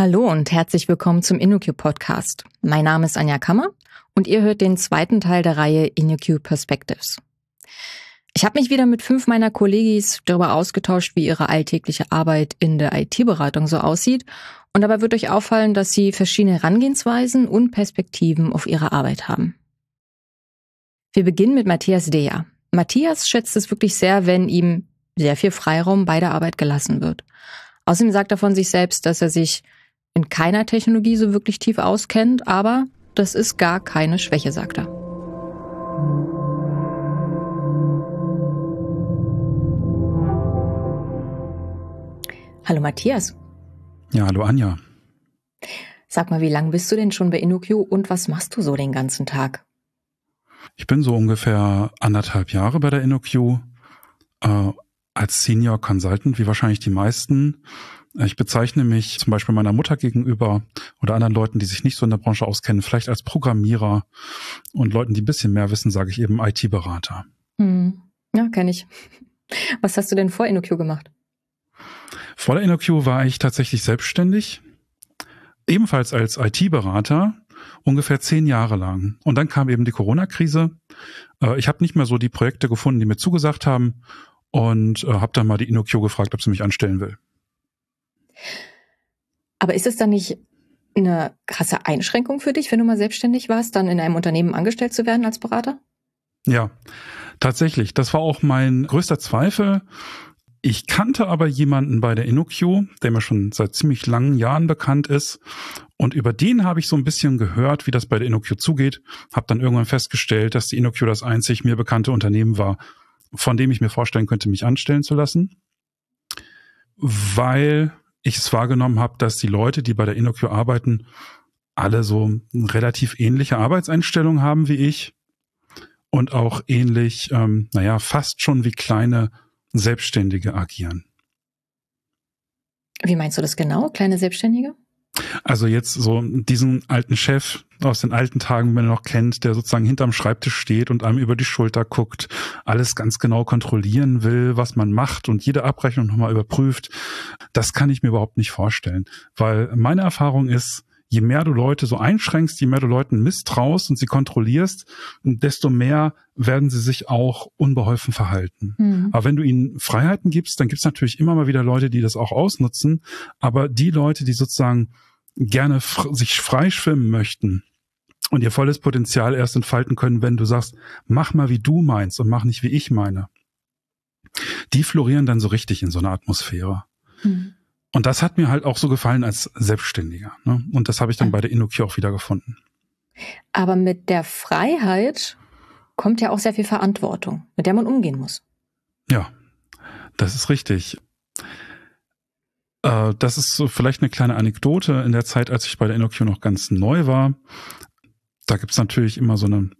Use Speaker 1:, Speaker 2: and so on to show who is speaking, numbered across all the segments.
Speaker 1: Hallo und herzlich willkommen zum InnoQ Podcast. Mein Name ist Anja Kammer und ihr hört den zweiten Teil der Reihe InnoQ Perspectives. Ich habe mich wieder mit fünf meiner Kollegis darüber ausgetauscht, wie ihre alltägliche Arbeit in der IT-Beratung so aussieht. Und dabei wird euch auffallen, dass sie verschiedene Herangehensweisen und Perspektiven auf ihre Arbeit haben. Wir beginnen mit Matthias Dea. Matthias schätzt es wirklich sehr, wenn ihm sehr viel Freiraum bei der Arbeit gelassen wird. Außerdem sagt er von sich selbst, dass er sich in keiner Technologie so wirklich tief auskennt, aber das ist gar keine Schwäche, sagt er. Hallo Matthias.
Speaker 2: Ja, hallo Anja.
Speaker 1: Sag mal, wie lange bist du denn schon bei InnoQ und was machst du so den ganzen Tag?
Speaker 2: Ich bin so ungefähr anderthalb Jahre bei der InnoQ äh, als Senior Consultant, wie wahrscheinlich die meisten. Ich bezeichne mich zum Beispiel meiner Mutter gegenüber oder anderen Leuten, die sich nicht so in der Branche auskennen, vielleicht als Programmierer und Leuten, die ein bisschen mehr wissen, sage ich eben IT-Berater.
Speaker 1: Hm. Ja, kenne ich. Was hast du denn vor InnoQ gemacht?
Speaker 2: Vor der InnoQ war ich tatsächlich selbstständig, ebenfalls als IT-Berater, ungefähr zehn Jahre lang. Und dann kam eben die Corona-Krise. Äh, ich habe nicht mehr so die Projekte gefunden, die mir zugesagt haben und äh, habe dann mal die InnoQ gefragt, ob sie mich anstellen will.
Speaker 1: Aber ist es dann nicht eine krasse Einschränkung für dich, wenn du mal selbstständig warst, dann in einem Unternehmen angestellt zu werden als Berater?
Speaker 2: Ja, tatsächlich. Das war auch mein größter Zweifel. Ich kannte aber jemanden bei der InnoQ, der mir schon seit ziemlich langen Jahren bekannt ist. Und über den habe ich so ein bisschen gehört, wie das bei der InnoQ zugeht. Habe dann irgendwann festgestellt, dass die InnoQ das einzig mir bekannte Unternehmen war, von dem ich mir vorstellen könnte, mich anstellen zu lassen. Weil ich es wahrgenommen habe, dass die Leute, die bei der InnoQ arbeiten, alle so relativ ähnliche Arbeitseinstellungen haben wie ich und auch ähnlich, ähm, naja, fast schon wie kleine Selbstständige agieren.
Speaker 1: Wie meinst du das genau, kleine Selbstständige?
Speaker 2: Also jetzt so diesen alten Chef aus den alten Tagen, wenn man noch kennt, der sozusagen hinterm Schreibtisch steht und einem über die Schulter guckt, alles ganz genau kontrollieren will, was man macht und jede Abrechnung nochmal überprüft. Das kann ich mir überhaupt nicht vorstellen, weil meine Erfahrung ist, je mehr du Leute so einschränkst, je mehr du Leuten misstraust und sie kontrollierst, desto mehr werden sie sich auch unbeholfen verhalten. Mhm. Aber wenn du ihnen Freiheiten gibst, dann gibt es natürlich immer mal wieder Leute, die das auch ausnutzen. Aber die Leute, die sozusagen gerne sich freischwimmen möchten und ihr volles Potenzial erst entfalten können, wenn du sagst, mach mal wie du meinst und mach nicht wie ich meine. Die florieren dann so richtig in so einer Atmosphäre. Mhm. Und das hat mir halt auch so gefallen als Selbstständiger. Ne? Und das habe ich dann bei der InnoQ auch wieder gefunden.
Speaker 1: Aber mit der Freiheit kommt ja auch sehr viel Verantwortung, mit der man umgehen muss.
Speaker 2: Ja, das ist richtig. Äh, das ist so vielleicht eine kleine Anekdote. In der Zeit, als ich bei der InnoQ noch ganz neu war, da gibt's natürlich immer so eine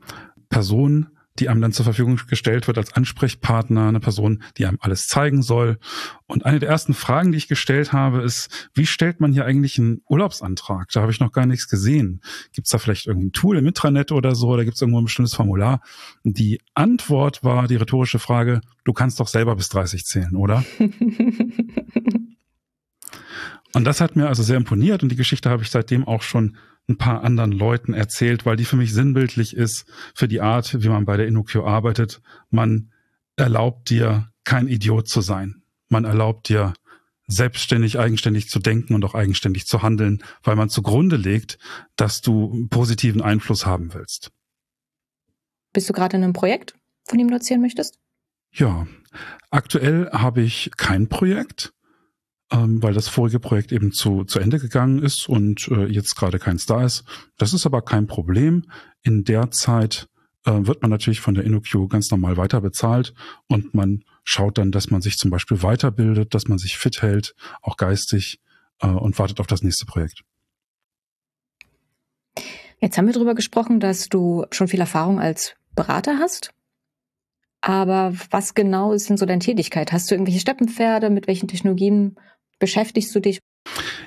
Speaker 2: Person, die einem dann zur Verfügung gestellt wird als Ansprechpartner, eine Person, die einem alles zeigen soll. Und eine der ersten Fragen, die ich gestellt habe, ist, wie stellt man hier eigentlich einen Urlaubsantrag? Da habe ich noch gar nichts gesehen. Gibt es da vielleicht irgendein Tool im Intranet oder so? Oder gibt es irgendwo ein bestimmtes Formular? Die Antwort war die rhetorische Frage, du kannst doch selber bis 30 zählen, oder? und das hat mir also sehr imponiert und die Geschichte habe ich seitdem auch schon ein paar anderen Leuten erzählt, weil die für mich sinnbildlich ist für die Art, wie man bei der InnoQ arbeitet. Man erlaubt dir, kein Idiot zu sein. Man erlaubt dir, selbstständig, eigenständig zu denken und auch eigenständig zu handeln, weil man zugrunde legt, dass du positiven Einfluss haben willst.
Speaker 1: Bist du gerade in einem Projekt, von dem du erzählen möchtest?
Speaker 2: Ja, aktuell habe ich kein Projekt ähm, weil das vorige Projekt eben zu, zu Ende gegangen ist und äh, jetzt gerade keins da ist. Das ist aber kein Problem. In der Zeit äh, wird man natürlich von der InnoQ ganz normal weiter bezahlt und man schaut dann, dass man sich zum Beispiel weiterbildet, dass man sich fit hält, auch geistig äh, und wartet auf das nächste Projekt.
Speaker 1: Jetzt haben wir darüber gesprochen, dass du schon viel Erfahrung als Berater hast. Aber was genau ist denn so deine Tätigkeit? Hast du irgendwelche Steppenpferde? Mit welchen Technologien beschäftigst du dich?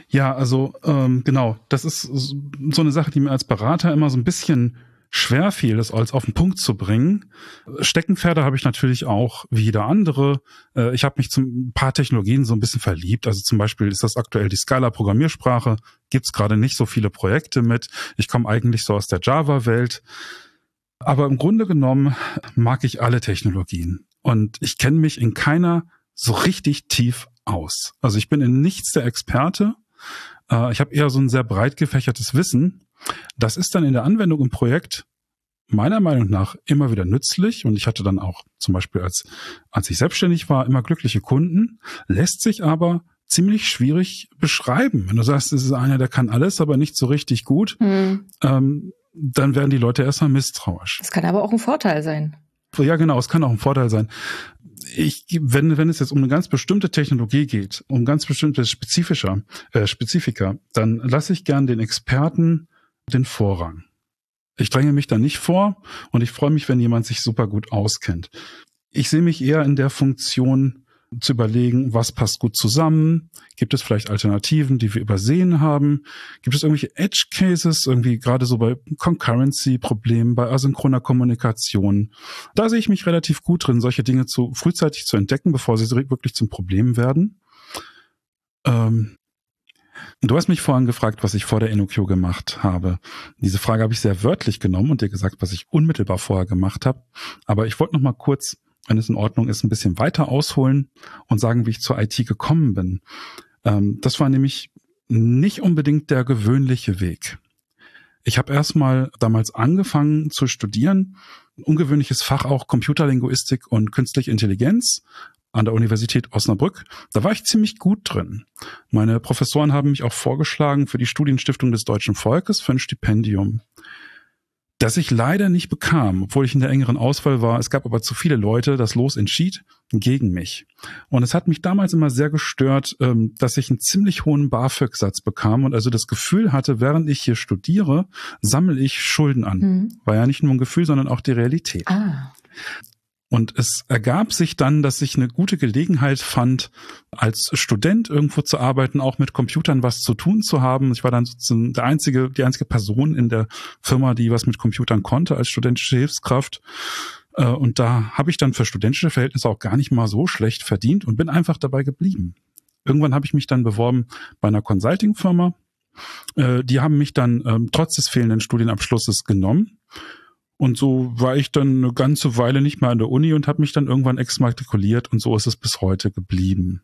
Speaker 2: Ja, also ähm, genau, das ist so eine Sache, die mir als Berater immer so ein bisschen schwer fiel, das als auf den Punkt zu bringen. Steckenpferde habe ich natürlich auch wie jeder andere. Äh, ich habe mich zu ein paar Technologien so ein bisschen verliebt. Also zum Beispiel ist das aktuell die Scala-Programmiersprache. Gibt es gerade nicht so viele Projekte mit. Ich komme eigentlich so aus der Java-Welt. Aber im Grunde genommen mag ich alle Technologien. Und ich kenne mich in keiner so richtig tief aus. Also ich bin in nichts der Experte. Äh, ich habe eher so ein sehr breit gefächertes Wissen das ist dann in der Anwendung im Projekt meiner Meinung nach immer wieder nützlich und ich hatte dann auch zum Beispiel als, als ich selbstständig war, immer glückliche Kunden, lässt sich aber ziemlich schwierig beschreiben. Wenn du sagst, es ist einer, der kann alles, aber nicht so richtig gut, hm. ähm, dann werden die Leute erstmal misstrauisch.
Speaker 1: Das kann aber auch ein Vorteil sein.
Speaker 2: Ja, genau, es kann auch ein Vorteil sein. Ich, wenn, wenn es jetzt um eine ganz bestimmte Technologie geht, um ganz bestimmte spezifischer, äh, Spezifika, dann lasse ich gern den Experten den Vorrang. Ich dränge mich da nicht vor und ich freue mich, wenn jemand sich super gut auskennt. Ich sehe mich eher in der Funktion zu überlegen, was passt gut zusammen? Gibt es vielleicht Alternativen, die wir übersehen haben? Gibt es irgendwelche Edge Cases, irgendwie gerade so bei Concurrency-Problemen, bei asynchroner Kommunikation? Da sehe ich mich relativ gut drin, solche Dinge zu frühzeitig zu entdecken, bevor sie wirklich zum Problem werden. Ähm, Du hast mich vorhin gefragt, was ich vor der InnoQ gemacht habe. Diese Frage habe ich sehr wörtlich genommen und dir gesagt, was ich unmittelbar vorher gemacht habe. Aber ich wollte noch mal kurz, wenn es in Ordnung ist, ein bisschen weiter ausholen und sagen, wie ich zur IT gekommen bin. Ähm, das war nämlich nicht unbedingt der gewöhnliche Weg. Ich habe erstmal damals angefangen zu studieren, ungewöhnliches Fach auch Computerlinguistik und künstliche Intelligenz an der Universität Osnabrück. Da war ich ziemlich gut drin. Meine Professoren haben mich auch vorgeschlagen für die Studienstiftung des deutschen Volkes für ein Stipendium, das ich leider nicht bekam, obwohl ich in der engeren Auswahl war. Es gab aber zu viele Leute, das Los entschied gegen mich. Und es hat mich damals immer sehr gestört, ähm, dass ich einen ziemlich hohen BAföG-Satz bekam und also das Gefühl hatte, während ich hier studiere, sammle ich Schulden an. Mhm. War ja nicht nur ein Gefühl, sondern auch die Realität. Ah. Und es ergab sich dann, dass ich eine gute Gelegenheit fand, als Student irgendwo zu arbeiten, auch mit Computern was zu tun zu haben. Ich war dann sozusagen der einzige, die einzige Person in der Firma, die was mit Computern konnte als studentische Hilfskraft. Äh, und da habe ich dann für studentische Verhältnisse auch gar nicht mal so schlecht verdient und bin einfach dabei geblieben. Irgendwann habe ich mich dann beworben bei einer Consulting-Firma. Äh, die haben mich dann ähm, trotz des fehlenden Studienabschlusses genommen und so war ich dann eine ganze Weile nicht mehr an der Uni und habe mich dann irgendwann exmatrikuliert und so ist es bis heute geblieben.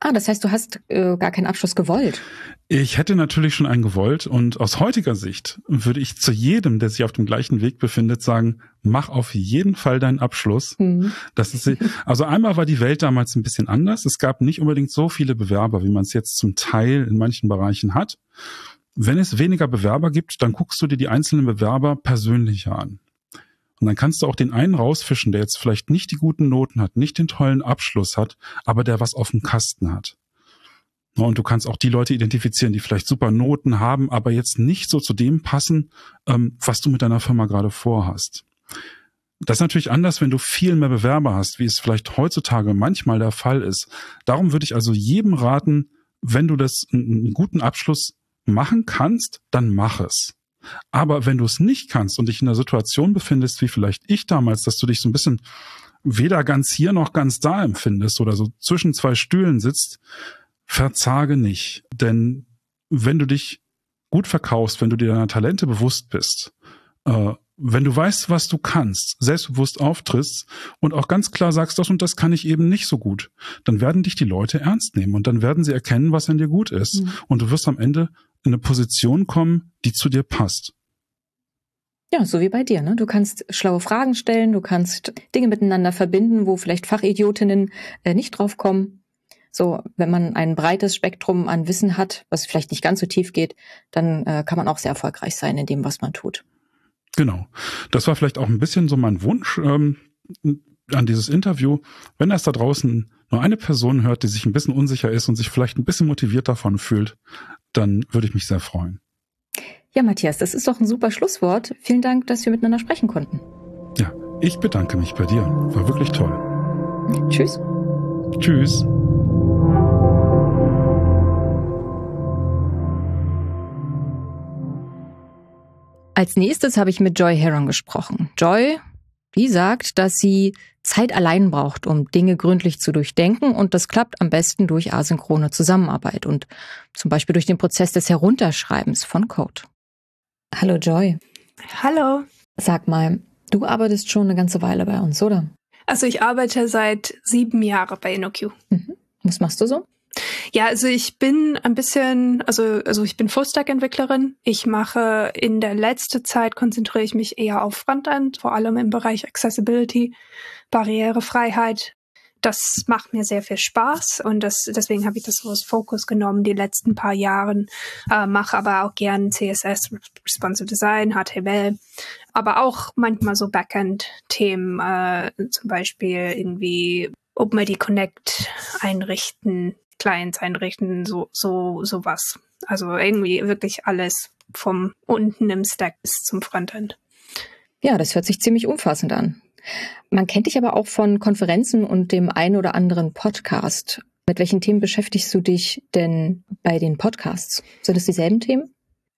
Speaker 1: Ah, das heißt, du hast äh, gar keinen Abschluss gewollt.
Speaker 2: Ich hätte natürlich schon einen gewollt und aus heutiger Sicht würde ich zu jedem, der sich auf dem gleichen Weg befindet, sagen, mach auf jeden Fall deinen Abschluss. Mhm. Das ist, also einmal war die Welt damals ein bisschen anders. Es gab nicht unbedingt so viele Bewerber, wie man es jetzt zum Teil in manchen Bereichen hat. Wenn es weniger Bewerber gibt, dann guckst du dir die einzelnen Bewerber persönlicher an. Und dann kannst du auch den einen rausfischen, der jetzt vielleicht nicht die guten Noten hat, nicht den tollen Abschluss hat, aber der was auf dem Kasten hat. Und du kannst auch die Leute identifizieren, die vielleicht super Noten haben, aber jetzt nicht so zu dem passen, ähm, was du mit deiner Firma gerade vorhast. Das ist natürlich anders, wenn du viel mehr Bewerber hast, wie es vielleicht heutzutage manchmal der Fall ist. Darum würde ich also jedem raten, wenn du das einen guten Abschluss machen kannst, dann mach es. Aber wenn du es nicht kannst und dich in einer Situation befindest, wie vielleicht ich damals, dass du dich so ein bisschen weder ganz hier noch ganz da empfindest oder so zwischen zwei Stühlen sitzt, verzage nicht. Denn wenn du dich gut verkaufst, wenn du dir deiner Talente bewusst bist, äh, wenn du weißt, was du kannst, selbstbewusst auftrittst und auch ganz klar sagst, das und das kann ich eben nicht so gut, dann werden dich die Leute ernst nehmen und dann werden sie erkennen, was an dir gut ist. Mhm. Und du wirst am Ende in eine Position kommen, die zu dir passt.
Speaker 1: Ja, so wie bei dir. Ne? Du kannst schlaue Fragen stellen, du kannst Dinge miteinander verbinden, wo vielleicht Fachidiotinnen äh, nicht drauf kommen. So, wenn man ein breites Spektrum an Wissen hat, was vielleicht nicht ganz so tief geht, dann äh, kann man auch sehr erfolgreich sein in dem, was man tut.
Speaker 2: Genau. Das war vielleicht auch ein bisschen so mein Wunsch ähm, an dieses Interview. Wenn es da draußen nur eine Person hört, die sich ein bisschen unsicher ist und sich vielleicht ein bisschen motiviert davon fühlt, dann würde ich mich sehr freuen.
Speaker 1: Ja, Matthias, das ist doch ein super Schlusswort. Vielen Dank, dass wir miteinander sprechen konnten.
Speaker 2: Ja, ich bedanke mich bei dir. War wirklich toll.
Speaker 1: Tschüss.
Speaker 2: Tschüss.
Speaker 1: Als nächstes habe ich mit Joy Heron gesprochen. Joy, die sagt, dass sie Zeit allein braucht, um Dinge gründlich zu durchdenken und das klappt am besten durch asynchrone Zusammenarbeit und zum Beispiel durch den Prozess des Herunterschreibens von Code. Hallo Joy.
Speaker 3: Hallo.
Speaker 1: Sag mal, du arbeitest schon eine ganze Weile bei uns, oder?
Speaker 3: Also ich arbeite seit sieben Jahren bei InnoQ.
Speaker 1: Mhm. Was machst du so?
Speaker 3: Ja, also ich bin ein bisschen, also, also ich bin Fullstack-Entwicklerin. Ich mache in der letzten Zeit konzentriere ich mich eher auf Frontend, vor allem im Bereich Accessibility, Barrierefreiheit. Das macht mir sehr viel Spaß und das, deswegen habe ich das so als Fokus genommen die letzten paar Jahren. Äh, mache aber auch gern CSS, Responsive Design, HTML, aber auch manchmal so Backend-Themen, äh, zum Beispiel irgendwie OpenID Connect einrichten, Clients einrichten, so, so, sowas. Also irgendwie wirklich alles vom unten im Stack bis zum Frontend.
Speaker 1: Ja, das hört sich ziemlich umfassend an. Man kennt dich aber auch von Konferenzen und dem einen oder anderen Podcast. Mit welchen Themen beschäftigst du dich denn bei den Podcasts? Sind es dieselben Themen?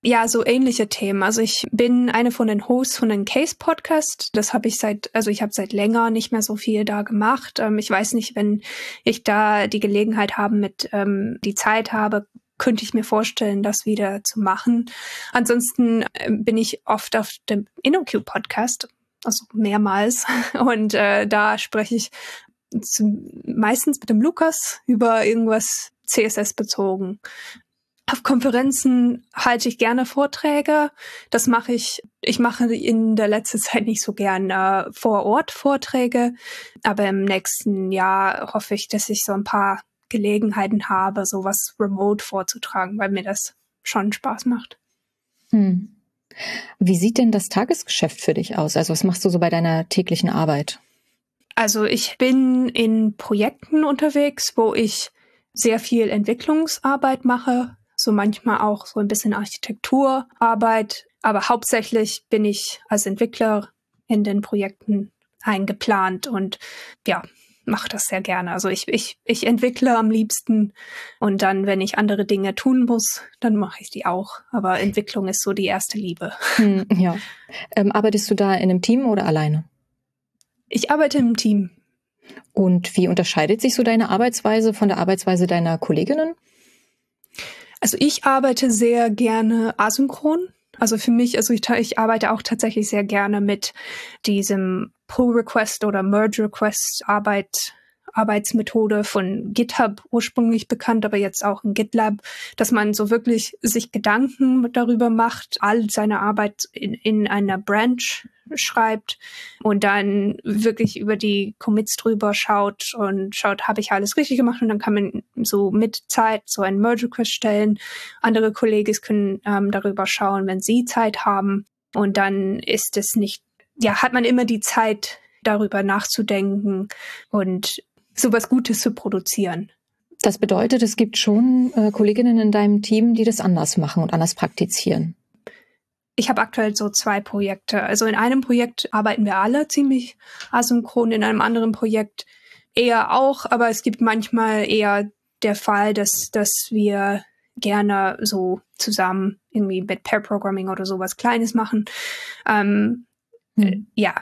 Speaker 3: Ja, so ähnliche Themen. Also ich bin eine von den Hosts von den Case Podcast. Das habe ich seit, also ich habe seit länger nicht mehr so viel da gemacht. Ähm, ich weiß nicht, wenn ich da die Gelegenheit habe, mit ähm, die Zeit habe, könnte ich mir vorstellen, das wieder zu machen. Ansonsten äh, bin ich oft auf dem InnoQ Podcast, also mehrmals. Und äh, da spreche ich zu, meistens mit dem Lukas über irgendwas CSS bezogen. Auf Konferenzen halte ich gerne Vorträge. Das mache ich. Ich mache in der letzten Zeit nicht so gern äh, vor Ort Vorträge, aber im nächsten Jahr hoffe ich, dass ich so ein paar Gelegenheiten habe, sowas remote vorzutragen, weil mir das schon Spaß macht.
Speaker 1: Hm. Wie sieht denn das Tagesgeschäft für dich aus? Also was machst du so bei deiner täglichen Arbeit?
Speaker 3: Also ich bin in Projekten unterwegs, wo ich sehr viel Entwicklungsarbeit mache, so manchmal auch so ein bisschen Architekturarbeit, aber hauptsächlich bin ich als Entwickler in den Projekten eingeplant und ja, mache das sehr gerne. Also ich, ich, ich entwickle am liebsten und dann, wenn ich andere Dinge tun muss, dann mache ich die auch. Aber Entwicklung ist so die erste Liebe.
Speaker 1: Hm, ja. Ähm, arbeitest du da in einem Team oder alleine?
Speaker 3: Ich arbeite im Team.
Speaker 1: Und wie unterscheidet sich so deine Arbeitsweise von der Arbeitsweise deiner Kolleginnen?
Speaker 3: Also ich arbeite sehr gerne asynchron. Also für mich, also ich, ich arbeite auch tatsächlich sehr gerne mit diesem Pull-Request oder Merge-Request Arbeit, Arbeitsmethode von GitHub ursprünglich bekannt, aber jetzt auch in GitLab, dass man so wirklich sich Gedanken darüber macht, all seine Arbeit in, in einer Branch schreibt und dann wirklich über die Commits drüber schaut und schaut, habe ich alles richtig gemacht und dann kann man so mit Zeit so ein Merge Request stellen. Andere Kollegen können ähm, darüber schauen, wenn sie Zeit haben und dann ist es nicht, ja, hat man immer die Zeit darüber nachzudenken und sowas Gutes zu produzieren.
Speaker 1: Das bedeutet, es gibt schon äh, Kolleginnen in deinem Team, die das anders machen und anders praktizieren
Speaker 3: ich habe aktuell so zwei Projekte. Also in einem Projekt arbeiten wir alle ziemlich asynchron, in einem anderen Projekt eher auch, aber es gibt manchmal eher der Fall, dass, dass wir gerne so zusammen irgendwie mit Pair Programming oder sowas Kleines machen. Ähm, hm. Ja.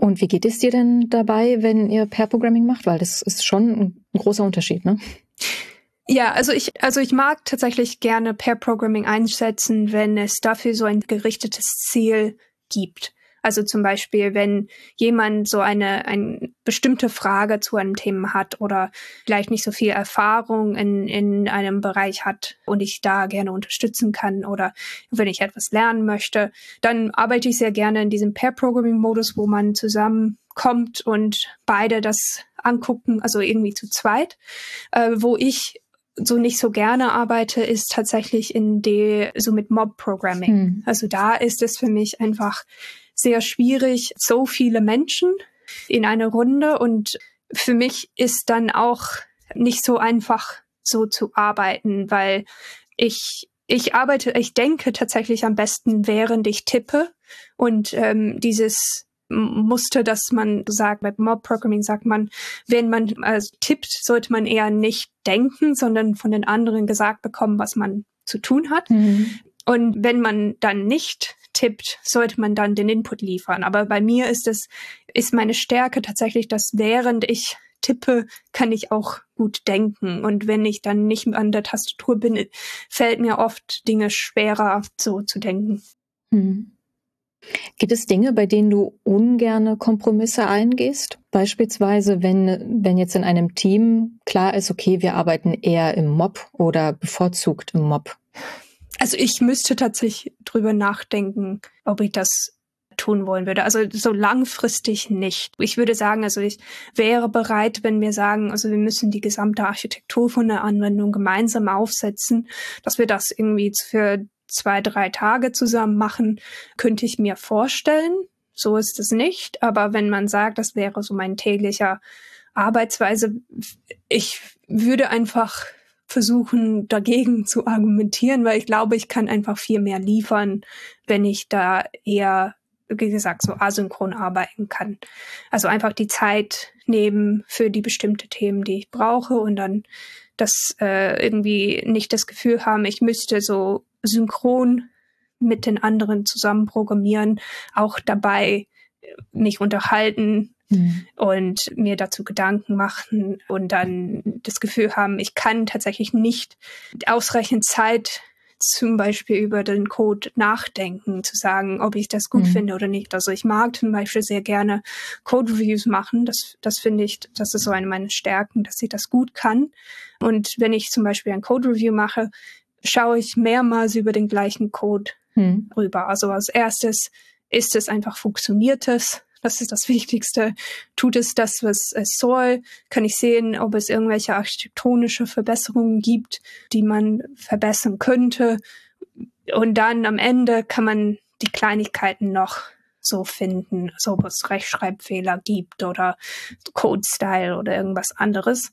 Speaker 1: Und wie geht es dir denn dabei, wenn ihr Pair Programming macht? Weil das ist schon ein großer Unterschied, ne?
Speaker 3: Ja, also ich, also ich mag tatsächlich gerne Pair Programming einsetzen, wenn es dafür so ein gerichtetes Ziel gibt. Also zum Beispiel, wenn jemand so eine, eine bestimmte Frage zu einem Thema hat oder vielleicht nicht so viel Erfahrung in, in einem Bereich hat und ich da gerne unterstützen kann oder wenn ich etwas lernen möchte, dann arbeite ich sehr gerne in diesem Pair-Programming-Modus, wo man zusammenkommt und beide das angucken, also irgendwie zu zweit, äh, wo ich so nicht so gerne arbeite, ist tatsächlich in die, so mit Mob-Programming. Hm. Also da ist es für mich einfach sehr schwierig, so viele Menschen in eine Runde und für mich ist dann auch nicht so einfach so zu arbeiten, weil ich ich arbeite, ich denke tatsächlich am besten, während ich tippe und ähm, dieses Muster, dass man sagt, bei Mob Programming sagt man, wenn man also tippt, sollte man eher nicht denken, sondern von den anderen gesagt bekommen, was man zu tun hat. Mhm. Und wenn man dann nicht tippt, sollte man dann den Input liefern. Aber bei mir ist es, ist meine Stärke tatsächlich, dass während ich tippe, kann ich auch gut denken. Und wenn ich dann nicht an der Tastatur bin, fällt mir oft Dinge schwerer, so zu denken. Hm.
Speaker 1: Gibt es Dinge, bei denen du ungerne Kompromisse eingehst? Beispielsweise, wenn, wenn jetzt in einem Team klar ist, okay, wir arbeiten eher im Mob oder bevorzugt im Mob.
Speaker 3: Also ich müsste tatsächlich drüber nachdenken, ob ich das tun wollen würde. Also so langfristig nicht. Ich würde sagen, also ich wäre bereit, wenn wir sagen, also wir müssen die gesamte Architektur von der Anwendung gemeinsam aufsetzen, dass wir das irgendwie für zwei, drei Tage zusammen machen, könnte ich mir vorstellen. So ist es nicht. Aber wenn man sagt, das wäre so mein täglicher Arbeitsweise, ich würde einfach versuchen, dagegen zu argumentieren, weil ich glaube, ich kann einfach viel mehr liefern, wenn ich da eher, wie gesagt, so asynchron arbeiten kann. Also einfach die Zeit nehmen für die bestimmte Themen, die ich brauche und dann das äh, irgendwie nicht das Gefühl haben, ich müsste so synchron mit den anderen zusammen programmieren, auch dabei mich unterhalten mhm. und mir dazu Gedanken machen und dann das Gefühl haben, ich kann tatsächlich nicht ausreichend Zeit zum Beispiel über den Code nachdenken, zu sagen, ob ich das gut mhm. finde oder nicht. Also ich mag zum Beispiel sehr gerne Code Reviews machen. Das, das finde ich, das ist so eine meiner Stärken, dass ich das gut kann. Und wenn ich zum Beispiel ein Code Review mache, schaue ich mehrmals über den gleichen Code hm. rüber. Also als erstes ist es einfach funktioniert es. Das ist das Wichtigste. Tut es das, was es soll? Kann ich sehen, ob es irgendwelche architektonische Verbesserungen gibt, die man verbessern könnte? Und dann am Ende kann man die Kleinigkeiten noch so finden, so ob es Rechtschreibfehler gibt oder Code-Style oder irgendwas anderes.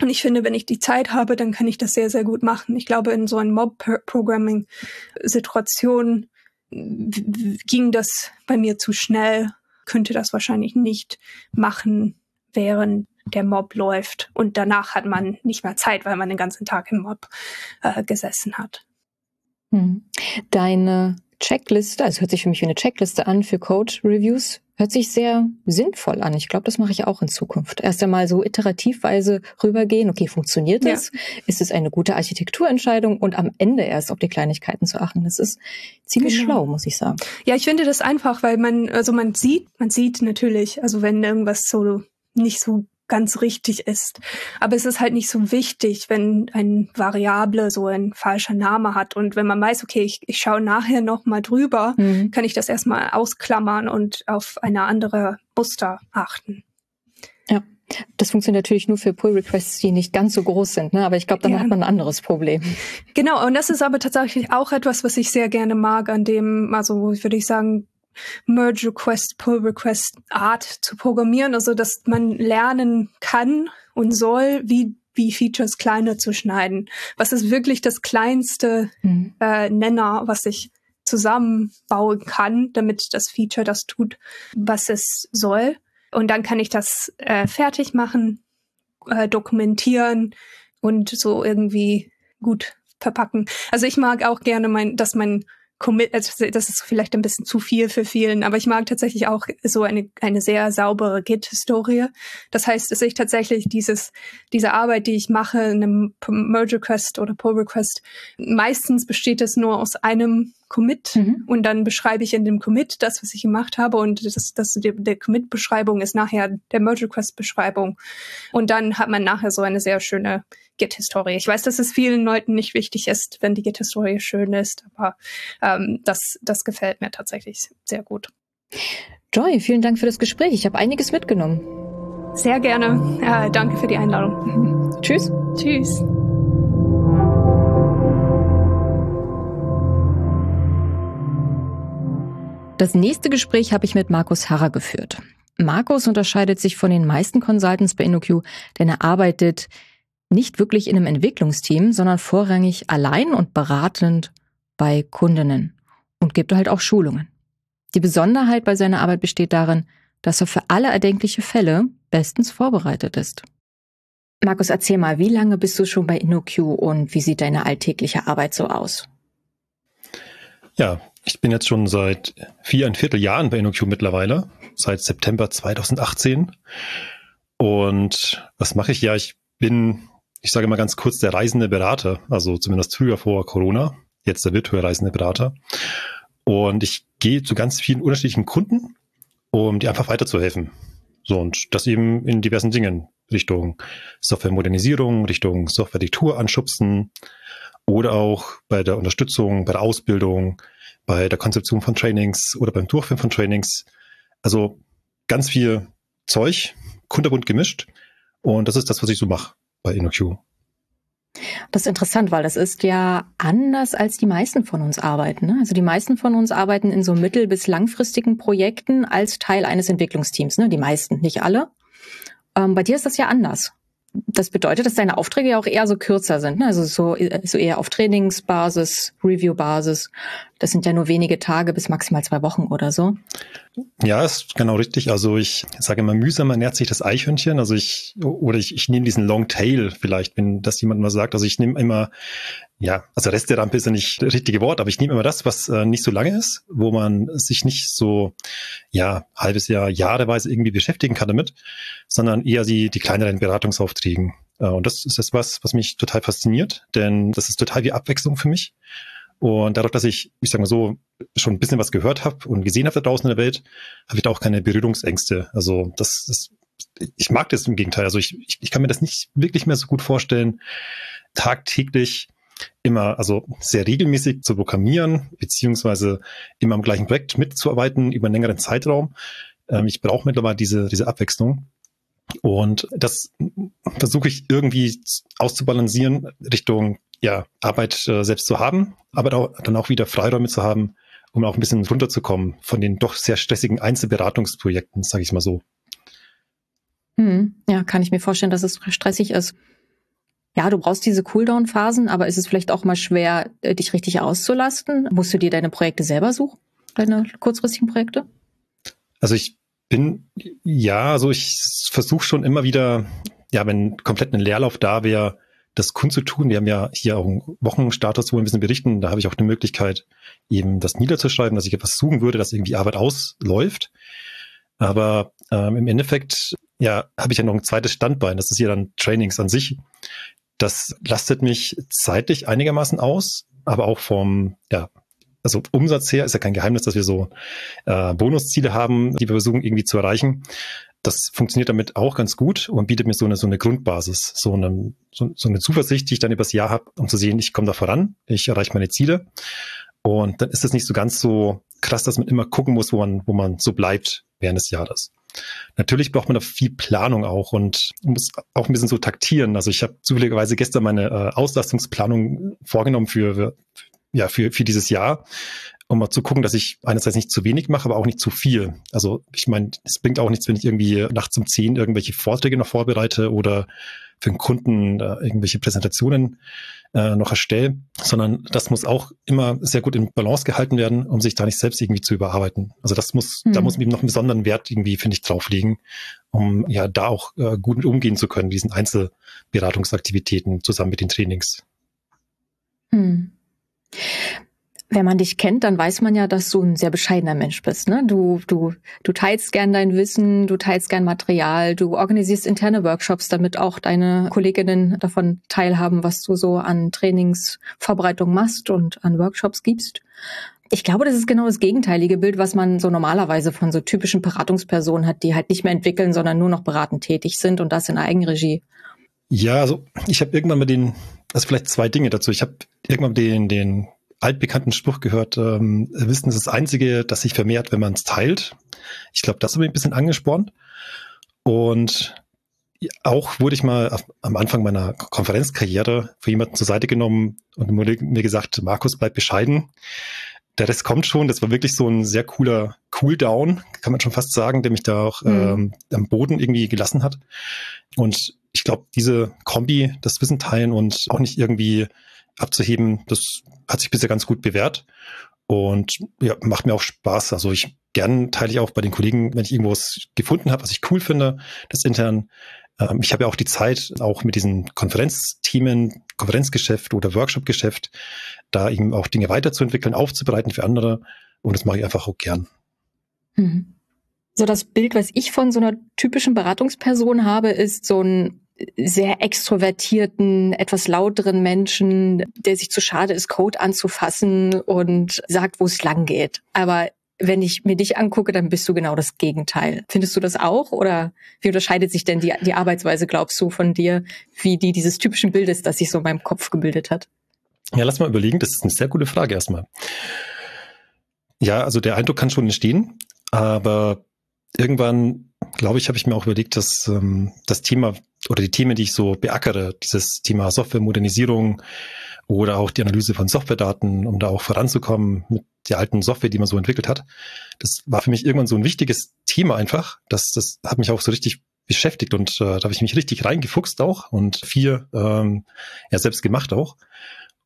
Speaker 3: Und ich finde, wenn ich die Zeit habe, dann kann ich das sehr, sehr gut machen. Ich glaube, in so einer Mob-Programming-Situation ging das bei mir zu schnell, könnte das wahrscheinlich nicht machen, während der Mob läuft. Und danach hat man nicht mehr Zeit, weil man den ganzen Tag im Mob äh, gesessen hat.
Speaker 1: Hm. Deine Checkliste, also hört sich für mich wie eine Checkliste an für Code-Reviews. Hört sich sehr sinnvoll an. Ich glaube, das mache ich auch in Zukunft. Erst einmal so iterativweise rübergehen. Okay, funktioniert das? Ja. Ist es eine gute Architekturentscheidung? Und am Ende erst auf die Kleinigkeiten zu achten. Das ist ziemlich genau. schlau, muss ich sagen.
Speaker 3: Ja, ich finde das einfach, weil man, also man sieht, man sieht natürlich, also wenn irgendwas so nicht so ganz richtig ist. Aber es ist halt nicht so wichtig, wenn ein Variable so ein falscher Name hat. Und wenn man weiß, okay, ich, ich schaue nachher noch mal drüber, mhm. kann ich das erstmal ausklammern und auf eine andere Muster achten.
Speaker 1: Ja. Das funktioniert natürlich nur für Pull-Requests, die nicht ganz so groß sind, ne? aber ich glaube, dann ja. hat man ein anderes Problem.
Speaker 3: Genau, und das ist aber tatsächlich auch etwas, was ich sehr gerne mag, an dem, also würde ich sagen, Merge Request, Pull Request Art zu programmieren, also dass man lernen kann und soll, wie wie Features kleiner zu schneiden. Was ist wirklich das kleinste mhm. äh, Nenner, was ich zusammenbauen kann, damit das Feature das tut, was es soll. Und dann kann ich das äh, fertig machen, äh, dokumentieren und so irgendwie gut verpacken. Also ich mag auch gerne mein, dass mein Commit, also das ist vielleicht ein bisschen zu viel für vielen, aber ich mag tatsächlich auch so eine, eine sehr saubere Git-Historie. Das heißt, dass ich tatsächlich dieses, diese Arbeit, die ich mache in einem Merge Request oder Pull Request, meistens besteht es nur aus einem Commit mhm. und dann beschreibe ich in dem Commit das, was ich gemacht habe und das, das die, der Commit-Beschreibung ist nachher der Merge Request-Beschreibung und dann hat man nachher so eine sehr schöne Git-Historie. Ich weiß, dass es vielen Leuten nicht wichtig ist, wenn die Git-Historie schön ist, aber ähm, das, das gefällt mir tatsächlich sehr gut.
Speaker 1: Joy, vielen Dank für das Gespräch. Ich habe einiges mitgenommen.
Speaker 3: Sehr gerne. Äh, danke für die Einladung.
Speaker 1: Tschüss.
Speaker 3: Tschüss.
Speaker 1: Das nächste Gespräch habe ich mit Markus Harrer geführt. Markus unterscheidet sich von den meisten Consultants bei InnoQ, denn er arbeitet nicht wirklich in einem Entwicklungsteam, sondern vorrangig allein und beratend bei Kundinnen und gibt halt auch Schulungen. Die Besonderheit bei seiner Arbeit besteht darin, dass er für alle erdenkliche Fälle bestens vorbereitet ist. Markus, erzähl mal, wie lange bist du schon bei InnoQ und wie sieht deine alltägliche Arbeit so aus?
Speaker 4: Ja, ich bin jetzt schon seit viereinviertel Jahren bei InnoQ mittlerweile, seit September 2018. Und was mache ich? Ja, ich bin, ich sage mal ganz kurz, der reisende Berater, also zumindest früher vor Corona, jetzt der virtuell reisende Berater. Und ich gehe zu ganz vielen unterschiedlichen Kunden, um die einfach weiterzuhelfen. So, und das eben in diversen Dingen. Richtung Softwaremodernisierung, Richtung Software-Diktur anschubsen oder auch bei der Unterstützung, bei der Ausbildung, bei der Konzeption von Trainings oder beim Durchführen von Trainings. Also ganz viel Zeug, kunterbunt gemischt. Und das ist das, was ich so mache bei InnoQ.
Speaker 1: Das ist interessant, weil das ist ja anders, als die meisten von uns arbeiten. Ne? Also die meisten von uns arbeiten in so mittel- bis langfristigen Projekten als Teil eines Entwicklungsteams. Ne? Die meisten, nicht alle. Ähm, bei dir ist das ja anders das bedeutet, dass deine Aufträge ja auch eher so kürzer sind, ne? also so, so eher auf Trainingsbasis, Review-Basis. Das sind ja nur wenige Tage bis maximal zwei Wochen oder so.
Speaker 4: Ja, ist genau richtig. Also ich sage immer, mühsam ernährt sich das Eichhörnchen. Also ich, oder ich, ich nehme diesen Long Tail vielleicht, wenn das jemand mal sagt. Also ich nehme immer ja, also Resterampe ist ja nicht das richtige Wort, aber ich nehme immer das, was äh, nicht so lange ist, wo man sich nicht so, ja, halbes Jahr, jahreweise irgendwie beschäftigen kann damit, sondern eher die, die kleineren Beratungsaufträgen. Äh, und das ist das was, was mich total fasziniert, denn das ist total wie Abwechslung für mich. Und dadurch, dass ich, ich sag mal so, schon ein bisschen was gehört habe und gesehen habe da draußen in der Welt, habe ich da auch keine Berührungsängste. Also das, das ich mag das im Gegenteil. Also ich, ich, ich kann mir das nicht wirklich mehr so gut vorstellen, tagtäglich immer, also sehr regelmäßig zu programmieren, beziehungsweise immer am gleichen Projekt mitzuarbeiten über einen längeren Zeitraum. Ähm, ich brauche mittlerweile diese, diese Abwechslung. Und das versuche ich irgendwie auszubalancieren Richtung ja, Arbeit äh, selbst zu haben, aber auch, dann auch wieder Freiräume zu haben, um auch ein bisschen runterzukommen von den doch sehr stressigen Einzelberatungsprojekten, sage ich mal so.
Speaker 1: Hm, ja, kann ich mir vorstellen, dass es stressig ist ja, du brauchst diese Cooldown-Phasen, aber ist es vielleicht auch mal schwer, äh, dich richtig auszulasten? Musst du dir deine Projekte selber suchen? Deine kurzfristigen Projekte?
Speaker 4: Also ich bin, ja, also ich versuche schon immer wieder, ja, wenn komplett ein Leerlauf da wäre, das kundzutun. Wir haben ja hier auch einen Wochenstatus, wo wir ein bisschen berichten. Da habe ich auch die Möglichkeit, eben das niederzuschreiben, dass ich etwas suchen würde, dass irgendwie Arbeit ausläuft. Aber ähm, im Endeffekt, ja, habe ich ja noch ein zweites Standbein. Das ist ja dann Trainings an sich. Das lastet mich zeitlich einigermaßen aus, aber auch vom, ja, also Umsatz her ist ja kein Geheimnis, dass wir so äh, Bonusziele haben, die wir versuchen irgendwie zu erreichen. Das funktioniert damit auch ganz gut und bietet mir so eine, so eine Grundbasis, so eine, so, so eine Zuversicht, die ich dann übers Jahr habe, um zu sehen, ich komme da voran, ich erreiche meine Ziele. Und dann ist es nicht so ganz so krass, dass man immer gucken muss, wo man, wo man so bleibt während des Jahres. Natürlich braucht man da viel Planung auch und muss auch ein bisschen so taktieren. Also ich habe zufälligerweise gestern meine äh, Auslastungsplanung vorgenommen für, für, ja, für, für dieses Jahr, um mal zu gucken, dass ich einerseits nicht zu wenig mache, aber auch nicht zu viel. Also ich meine, es bringt auch nichts, wenn ich irgendwie nachts um zehn irgendwelche Vorträge noch vorbereite oder für einen Kunden äh, irgendwelche Präsentationen äh, noch erstelle, sondern das muss auch immer sehr gut in Balance gehalten werden, um sich da nicht selbst irgendwie zu überarbeiten. Also das muss, mhm. da muss eben noch einen besonderen Wert irgendwie, finde ich, drauflegen, um ja da auch äh, gut mit umgehen zu können, diesen Einzelberatungsaktivitäten zusammen mit den Trainings.
Speaker 1: Mhm wenn man dich kennt, dann weiß man ja, dass du ein sehr bescheidener Mensch bist. Ne? Du, du, du teilst gern dein Wissen, du teilst gern Material, du organisierst interne Workshops, damit auch deine Kolleginnen davon teilhaben, was du so an Trainingsvorbereitung machst und an Workshops gibst. Ich glaube, das ist genau das gegenteilige Bild, was man so normalerweise von so typischen Beratungspersonen hat, die halt nicht mehr entwickeln, sondern nur noch beratend tätig sind und das in Eigenregie.
Speaker 4: Ja, also ich habe irgendwann mal den, also vielleicht zwei Dinge dazu. Ich habe irgendwann den, den altbekannten Spruch gehört, ähm, Wissen ist das Einzige, das sich vermehrt, wenn man es teilt. Ich glaube, das hat mich ein bisschen angespornt. Und auch wurde ich mal am Anfang meiner Konferenzkarriere für jemanden zur Seite genommen und wurde mir gesagt, Markus, bleib bescheiden. Der Rest kommt schon. Das war wirklich so ein sehr cooler Cooldown, kann man schon fast sagen, der mich da auch mhm. ähm, am Boden irgendwie gelassen hat. Und ich glaube, diese Kombi, das Wissen teilen und auch nicht irgendwie abzuheben, das hat sich bisher ganz gut bewährt und ja, macht mir auch Spaß. Also ich gern teile ich auch bei den Kollegen, wenn ich irgendwas gefunden habe, was ich cool finde, das intern. Ähm, ich habe ja auch die Zeit, auch mit diesen Konferenzthemen Konferenzgeschäft oder Workshopgeschäft, da eben auch Dinge weiterzuentwickeln, aufzubereiten für andere. Und das mache ich einfach auch gern.
Speaker 1: Mhm. So das Bild, was ich von so einer typischen Beratungsperson habe, ist so ein sehr extrovertierten, etwas lauteren Menschen, der sich zu schade ist, Code anzufassen und sagt, wo es lang geht. Aber wenn ich mir dich angucke, dann bist du genau das Gegenteil. Findest du das auch? Oder wie unterscheidet sich denn die, die Arbeitsweise, glaubst du, von dir, wie die dieses typischen Bildes, das sich so in meinem Kopf gebildet hat?
Speaker 4: Ja, lass mal überlegen. Das ist eine sehr gute Frage erstmal. Ja, also der Eindruck kann schon entstehen, aber irgendwann, glaube ich, habe ich mir auch überlegt, dass ähm, das Thema oder die Themen, die ich so beackere, dieses Thema Softwaremodernisierung oder auch die Analyse von Softwaredaten, um da auch voranzukommen mit der alten Software, die man so entwickelt hat, das war für mich irgendwann so ein wichtiges Thema einfach. Das, das hat mich auch so richtig beschäftigt und äh, da habe ich mich richtig reingefuchst auch und viel ähm, ja selbst gemacht auch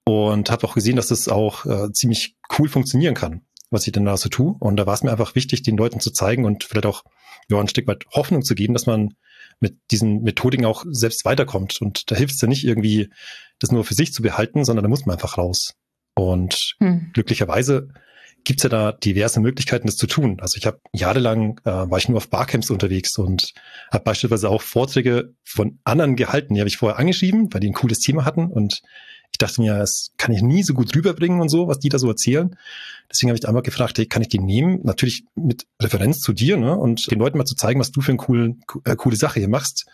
Speaker 4: und habe auch gesehen, dass das auch äh, ziemlich cool funktionieren kann was ich denn da so tue. Und da war es mir einfach wichtig, den Leuten zu zeigen und vielleicht auch ja, ein Stück weit Hoffnung zu geben, dass man mit diesen Methodiken auch selbst weiterkommt. Und da hilft es ja nicht irgendwie, das nur für sich zu behalten, sondern da muss man einfach raus. Und hm. glücklicherweise gibt's ja da diverse Möglichkeiten, das zu tun. Also ich habe jahrelang äh, war ich nur auf Barcamps unterwegs und habe beispielsweise auch Vorträge von anderen gehalten. Die habe ich vorher angeschrieben, weil die ein cooles Thema hatten und dachte mir, das kann ich nie so gut rüberbringen und so, was die da so erzählen. Deswegen habe ich einmal gefragt, hey, kann ich die nehmen? Natürlich mit Referenz zu dir, ne? Und den Leuten mal zu zeigen, was du für eine coole, äh, coole Sache hier machst.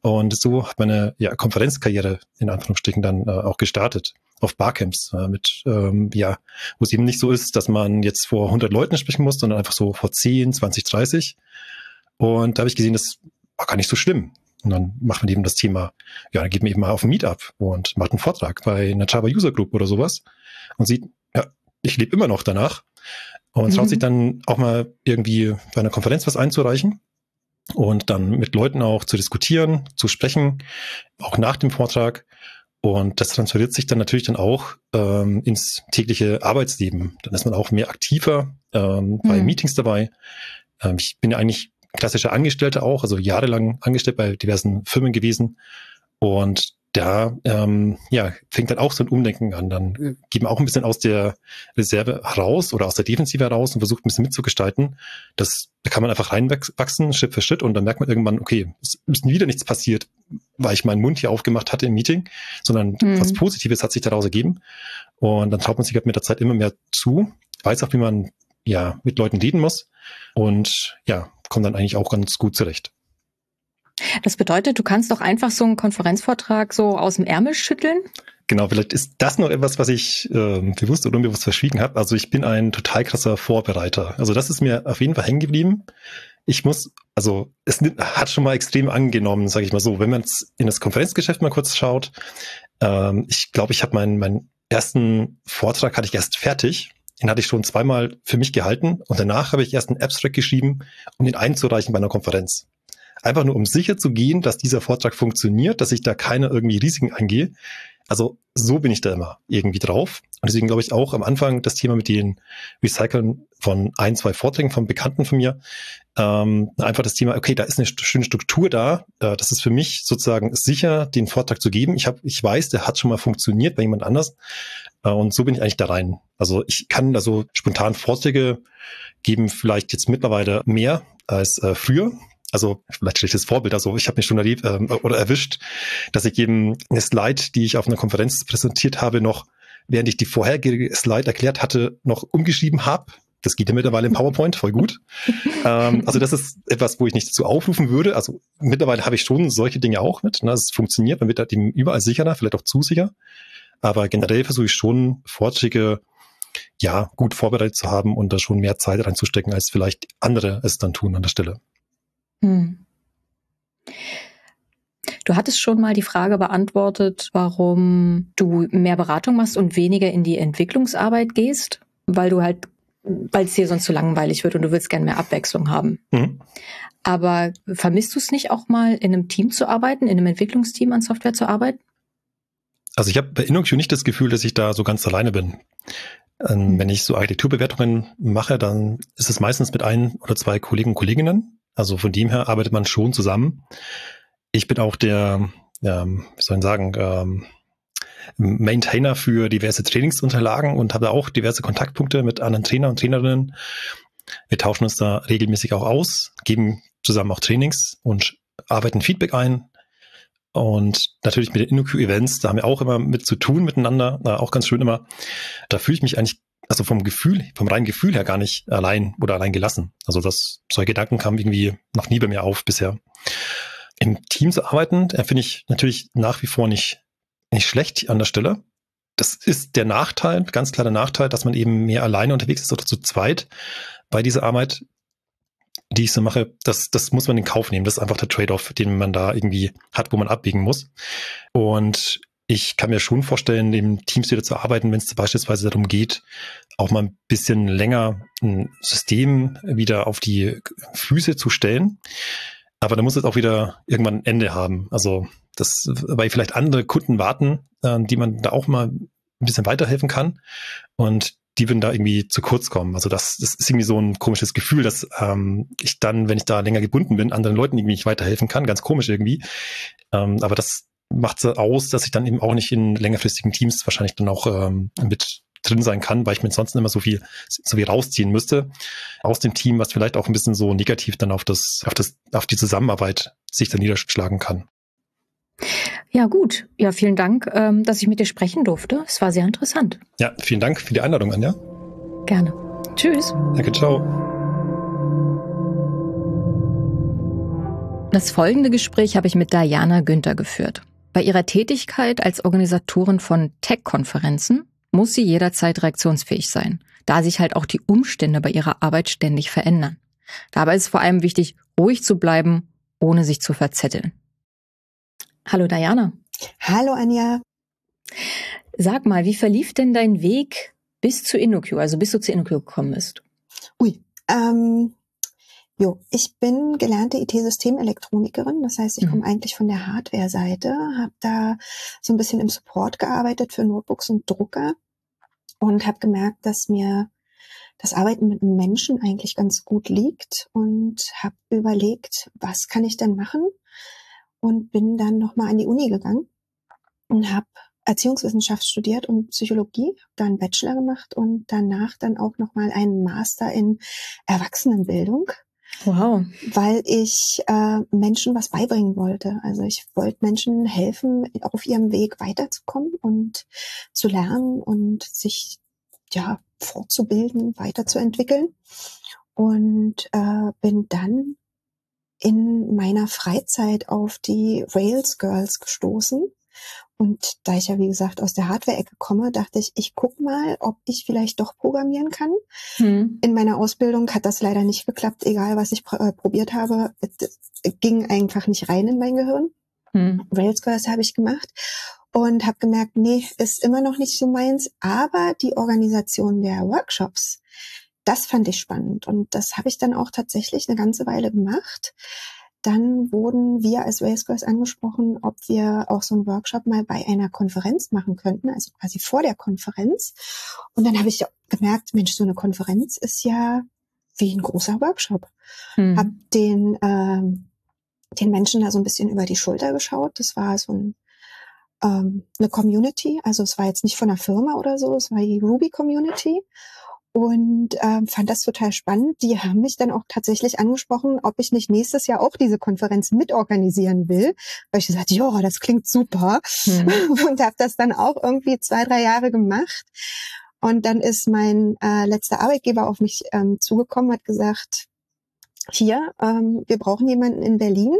Speaker 4: Und so hat meine ja, Konferenzkarriere in Anführungsstrichen dann äh, auch gestartet auf Barcamps äh, mit, ähm, ja, wo es eben nicht so ist, dass man jetzt vor 100 Leuten sprechen muss, sondern einfach so vor 10, 20, 30. Und da habe ich gesehen, das war gar nicht so schlimm. Und dann macht man eben das Thema, ja, dann geht man eben mal auf ein Meetup und macht einen Vortrag bei einer Java User Group oder sowas und sieht, ja, ich lebe immer noch danach und mhm. traut sich dann auch mal irgendwie bei einer Konferenz was einzureichen und dann mit Leuten auch zu diskutieren, zu sprechen, auch nach dem Vortrag. Und das transferiert sich dann natürlich dann auch ähm, ins tägliche Arbeitsleben. Dann ist man auch mehr aktiver ähm, bei mhm. Meetings dabei. Ähm, ich bin ja eigentlich klassischer Angestellter auch, also jahrelang angestellt bei diversen Firmen gewesen. Und da ähm, ja, fängt dann auch so ein Umdenken an. Dann geht man auch ein bisschen aus der Reserve heraus oder aus der Defensive heraus und versucht ein bisschen mitzugestalten. Das, da kann man einfach reinwachsen, Schritt für Schritt, und dann merkt man irgendwann, okay, es ist wieder nichts passiert, weil ich meinen Mund hier aufgemacht hatte im Meeting, sondern mhm. was Positives hat sich daraus ergeben. Und dann traut man sich halt mit der Zeit immer mehr zu, weiß auch, wie man ja mit Leuten reden muss und ja, kommt dann eigentlich auch ganz gut zurecht.
Speaker 1: Das bedeutet, du kannst doch einfach so einen Konferenzvortrag so aus dem Ärmel schütteln?
Speaker 4: Genau, vielleicht ist das noch etwas, was ich äh, bewusst oder unbewusst verschwiegen habe. Also ich bin ein total krasser Vorbereiter. Also das ist mir auf jeden Fall hängen geblieben. Ich muss, also es hat schon mal extrem angenommen, sage ich mal so. Wenn man jetzt in das Konferenzgeschäft mal kurz schaut, ähm, ich glaube, ich habe meinen, meinen ersten Vortrag hatte ich erst fertig. Den hatte ich schon zweimal für mich gehalten und danach habe ich erst einen Abstract geschrieben, um ihn einzureichen bei einer Konferenz. Einfach nur, um sicher zu gehen, dass dieser Vortrag funktioniert, dass ich da keine irgendwie Risiken eingehe. Also so bin ich da immer irgendwie drauf. Und deswegen glaube ich auch am Anfang das Thema mit den Recyceln von ein, zwei Vorträgen von Bekannten von mir. Ähm, einfach das Thema, okay, da ist eine schöne Struktur da. Äh, das ist für mich sozusagen sicher, den Vortrag zu geben. Ich, hab, ich weiß, der hat schon mal funktioniert bei jemand anders. Äh, und so bin ich eigentlich da rein. Also ich kann also spontan Vorträge geben, vielleicht jetzt mittlerweile mehr als äh, früher also vielleicht schlechtes Vorbild, also ich habe mich schon erlebt ähm, oder erwischt, dass ich eben eine Slide, die ich auf einer Konferenz präsentiert habe, noch, während ich die vorherige Slide erklärt hatte, noch umgeschrieben habe. Das geht ja mittlerweile im PowerPoint, voll gut. ähm, also das ist etwas, wo ich nicht dazu aufrufen würde. Also mittlerweile habe ich schon solche Dinge auch mit. Ne? Es funktioniert, man wird da eben überall sicherer, vielleicht auch zu sicher. Aber generell versuche ich schon, Vorträge ja gut vorbereitet zu haben und da schon mehr Zeit reinzustecken, als vielleicht andere es dann tun an der Stelle. Hm.
Speaker 1: Du hattest schon mal die Frage beantwortet, warum du mehr Beratung machst und weniger in die Entwicklungsarbeit gehst, weil du halt, weil es dir sonst zu langweilig wird und du willst gerne mehr Abwechslung haben. Mhm. Aber vermisst du es nicht auch mal, in einem Team zu arbeiten, in einem Entwicklungsteam an Software zu arbeiten?
Speaker 4: Also ich habe bei InnoQ nicht das Gefühl, dass ich da so ganz alleine bin. Ähm, mhm. Wenn ich so Architekturbewertungen mache, dann ist es meistens mit ein oder zwei Kollegen und Kolleginnen, also von dem her arbeitet man schon zusammen. Ich bin auch der, ja, wie soll ich sagen, ähm, Maintainer für diverse Trainingsunterlagen und habe auch diverse Kontaktpunkte mit anderen Trainer und Trainerinnen. Wir tauschen uns da regelmäßig auch aus, geben zusammen auch Trainings und arbeiten Feedback ein. Und natürlich mit den InnoQ-Events, da haben wir auch immer mit zu tun miteinander, auch ganz schön immer. Da fühle ich mich eigentlich, also vom Gefühl, vom reinen Gefühl her gar nicht allein oder allein gelassen. Also das, solche Gedanken kamen irgendwie noch nie bei mir auf bisher. Im Team zu arbeiten, finde ich natürlich nach wie vor nicht, nicht schlecht an der Stelle. Das ist der Nachteil, ganz klar der Nachteil, dass man eben mehr alleine unterwegs ist oder zu zweit bei dieser Arbeit die ich so mache, das, das muss man in Kauf nehmen. Das ist einfach der Trade-off, den man da irgendwie hat, wo man abwägen muss. Und ich kann mir schon vorstellen, im Teams wieder zu arbeiten, wenn es beispielsweise darum geht, auch mal ein bisschen länger ein System wieder auf die Füße zu stellen. Aber da muss es auch wieder irgendwann ein Ende haben. Also das, weil vielleicht andere Kunden warten, äh, die man da auch mal ein bisschen weiterhelfen kann. Und die würden da irgendwie zu kurz kommen. Also das, das ist irgendwie so ein komisches Gefühl, dass ähm, ich dann, wenn ich da länger gebunden bin, anderen Leuten irgendwie nicht weiterhelfen kann. Ganz komisch irgendwie. Ähm, aber das macht so aus, dass ich dann eben auch nicht in längerfristigen Teams wahrscheinlich dann auch ähm, mit drin sein kann, weil ich mir sonst immer so viel, so viel rausziehen müsste aus dem Team, was vielleicht auch ein bisschen so negativ dann auf das, auf das, auf die Zusammenarbeit sich dann niederschlagen kann.
Speaker 1: Ja, gut. Ja, vielen Dank, ähm, dass ich mit dir sprechen durfte. Es war sehr interessant.
Speaker 4: Ja, vielen Dank für die Einladung, Anja.
Speaker 1: Gerne. Tschüss.
Speaker 4: Danke, ciao.
Speaker 1: Das folgende Gespräch habe ich mit Diana Günther geführt. Bei ihrer Tätigkeit als Organisatorin von Tech-Konferenzen muss sie jederzeit reaktionsfähig sein, da sich halt auch die Umstände bei ihrer Arbeit ständig verändern. Dabei ist es vor allem wichtig, ruhig zu bleiben, ohne sich zu verzetteln. Hallo Diana.
Speaker 5: Hallo Anja.
Speaker 1: Sag mal, wie verlief denn dein Weg bis zu InnoQ, also bis du zu InnoQ gekommen bist?
Speaker 5: Ui, ähm, jo, ich bin gelernte IT-Systemelektronikerin, das heißt, ich mhm. komme eigentlich von der Hardware-Seite, habe da so ein bisschen im Support gearbeitet für Notebooks und Drucker und habe gemerkt, dass mir das Arbeiten mit Menschen eigentlich ganz gut liegt und habe überlegt, was kann ich denn machen? Und bin dann nochmal an die Uni gegangen und habe Erziehungswissenschaft studiert und Psychologie, dann Bachelor gemacht und danach dann auch nochmal einen Master in Erwachsenenbildung.
Speaker 1: Wow.
Speaker 5: Weil ich äh, Menschen was beibringen wollte. Also ich wollte Menschen helfen, auf ihrem Weg weiterzukommen und zu lernen und sich ja fortzubilden, weiterzuentwickeln. Und äh, bin dann in meiner Freizeit auf die Rails Girls gestoßen. Und da ich ja, wie gesagt, aus der Hardware-Ecke komme, dachte ich, ich guck mal, ob ich vielleicht doch programmieren kann. Hm. In meiner Ausbildung hat das leider nicht geklappt, egal was ich äh, probiert habe. Es ging einfach nicht rein in mein Gehirn. Hm. Rails Girls habe ich gemacht und habe gemerkt, nee, ist immer noch nicht so meins. Aber die Organisation der Workshops, das fand ich spannend und das habe ich dann auch tatsächlich eine ganze Weile gemacht. Dann wurden wir als Race Girls angesprochen, ob wir auch so einen Workshop mal bei einer Konferenz machen könnten, also quasi vor der Konferenz. Und dann habe ich gemerkt, Mensch, so eine Konferenz ist ja wie ein großer Workshop. Hm. Hab den ähm, den Menschen da so ein bisschen über die Schulter geschaut. Das war so ein ähm, eine Community, also es war jetzt nicht von einer Firma oder so, es war die Ruby Community und ähm, fand das total spannend. Die haben mich dann auch tatsächlich angesprochen, ob ich nicht nächstes Jahr auch diese Konferenz mitorganisieren will. Weil ich gesagt, ja, das klingt super. Mhm. Und habe das dann auch irgendwie zwei, drei Jahre gemacht. Und dann ist mein äh, letzter Arbeitgeber auf mich ähm, zugekommen, hat gesagt, hier, ähm, wir brauchen jemanden in Berlin.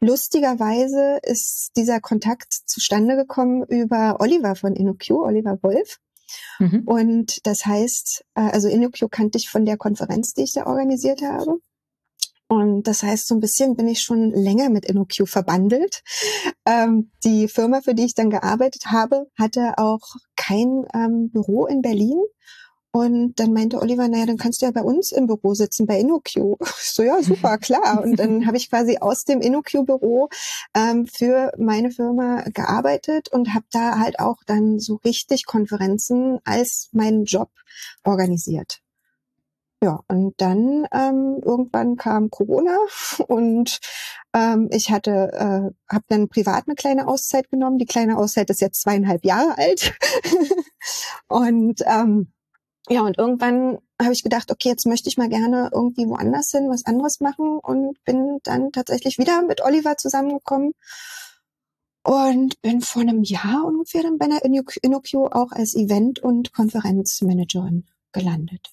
Speaker 5: Lustigerweise ist dieser Kontakt zustande gekommen über Oliver von InnoQ, Oliver Wolf. Mhm. Und das heißt, äh, also InnoQ kannte ich von der Konferenz, die ich da organisiert habe. Und das heißt, so ein bisschen bin ich schon länger mit InnoQ verbandelt. Ähm, die Firma, für die ich dann gearbeitet habe, hatte auch kein ähm, Büro in Berlin. Und dann meinte Oliver, naja, dann kannst du ja bei uns im Büro sitzen, bei InnoQ. so, ja, super, klar. Und dann habe ich quasi aus dem InnoQ-Büro ähm, für meine Firma gearbeitet und habe da halt auch dann so richtig Konferenzen als meinen Job organisiert. Ja, und dann ähm, irgendwann kam Corona und ähm, ich hatte, äh, habe dann privat eine kleine Auszeit genommen. Die kleine Auszeit ist jetzt zweieinhalb Jahre alt. und ähm, ja, und irgendwann habe ich gedacht, okay, jetzt möchte ich mal gerne irgendwie woanders hin, was anderes machen und bin dann tatsächlich wieder mit Oliver zusammengekommen und bin vor einem Jahr ungefähr dann bei einer InnoQ auch als Event- und Konferenzmanagerin gelandet.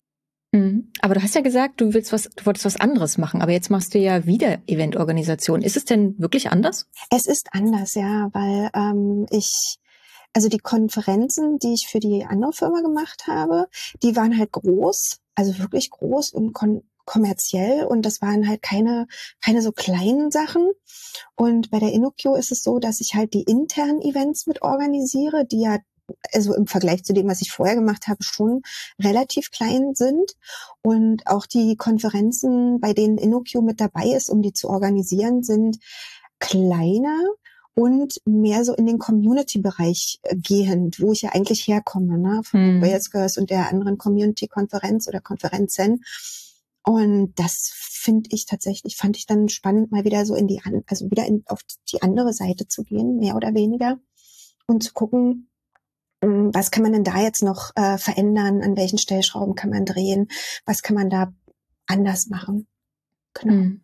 Speaker 1: Mhm. Aber du hast ja gesagt, du willst was, du wolltest was anderes machen, aber jetzt machst du ja wieder Eventorganisation. Ist es denn wirklich anders?
Speaker 5: Es ist anders, ja, weil ähm, ich also die Konferenzen, die ich für die andere Firma gemacht habe, die waren halt groß, also wirklich groß und kommerziell und das waren halt keine, keine so kleinen Sachen. Und bei der InnoQ ist es so, dass ich halt die internen Events mit organisiere, die ja also im Vergleich zu dem, was ich vorher gemacht habe, schon relativ klein sind. Und auch die Konferenzen, bei denen InnoQ mit dabei ist, um die zu organisieren, sind kleiner und mehr so in den Community-Bereich äh, gehend, wo ich ja eigentlich herkomme, ne, von hm. Wales Girls und der anderen Community-Konferenz oder Konferenzen. Und das finde ich tatsächlich, fand ich dann spannend, mal wieder so in die, also wieder in, auf die andere Seite zu gehen, mehr oder weniger, und zu gucken, hm, was kann man denn da jetzt noch äh, verändern, an welchen Stellschrauben kann man drehen, was kann man da anders machen.
Speaker 1: Genau. Mhm.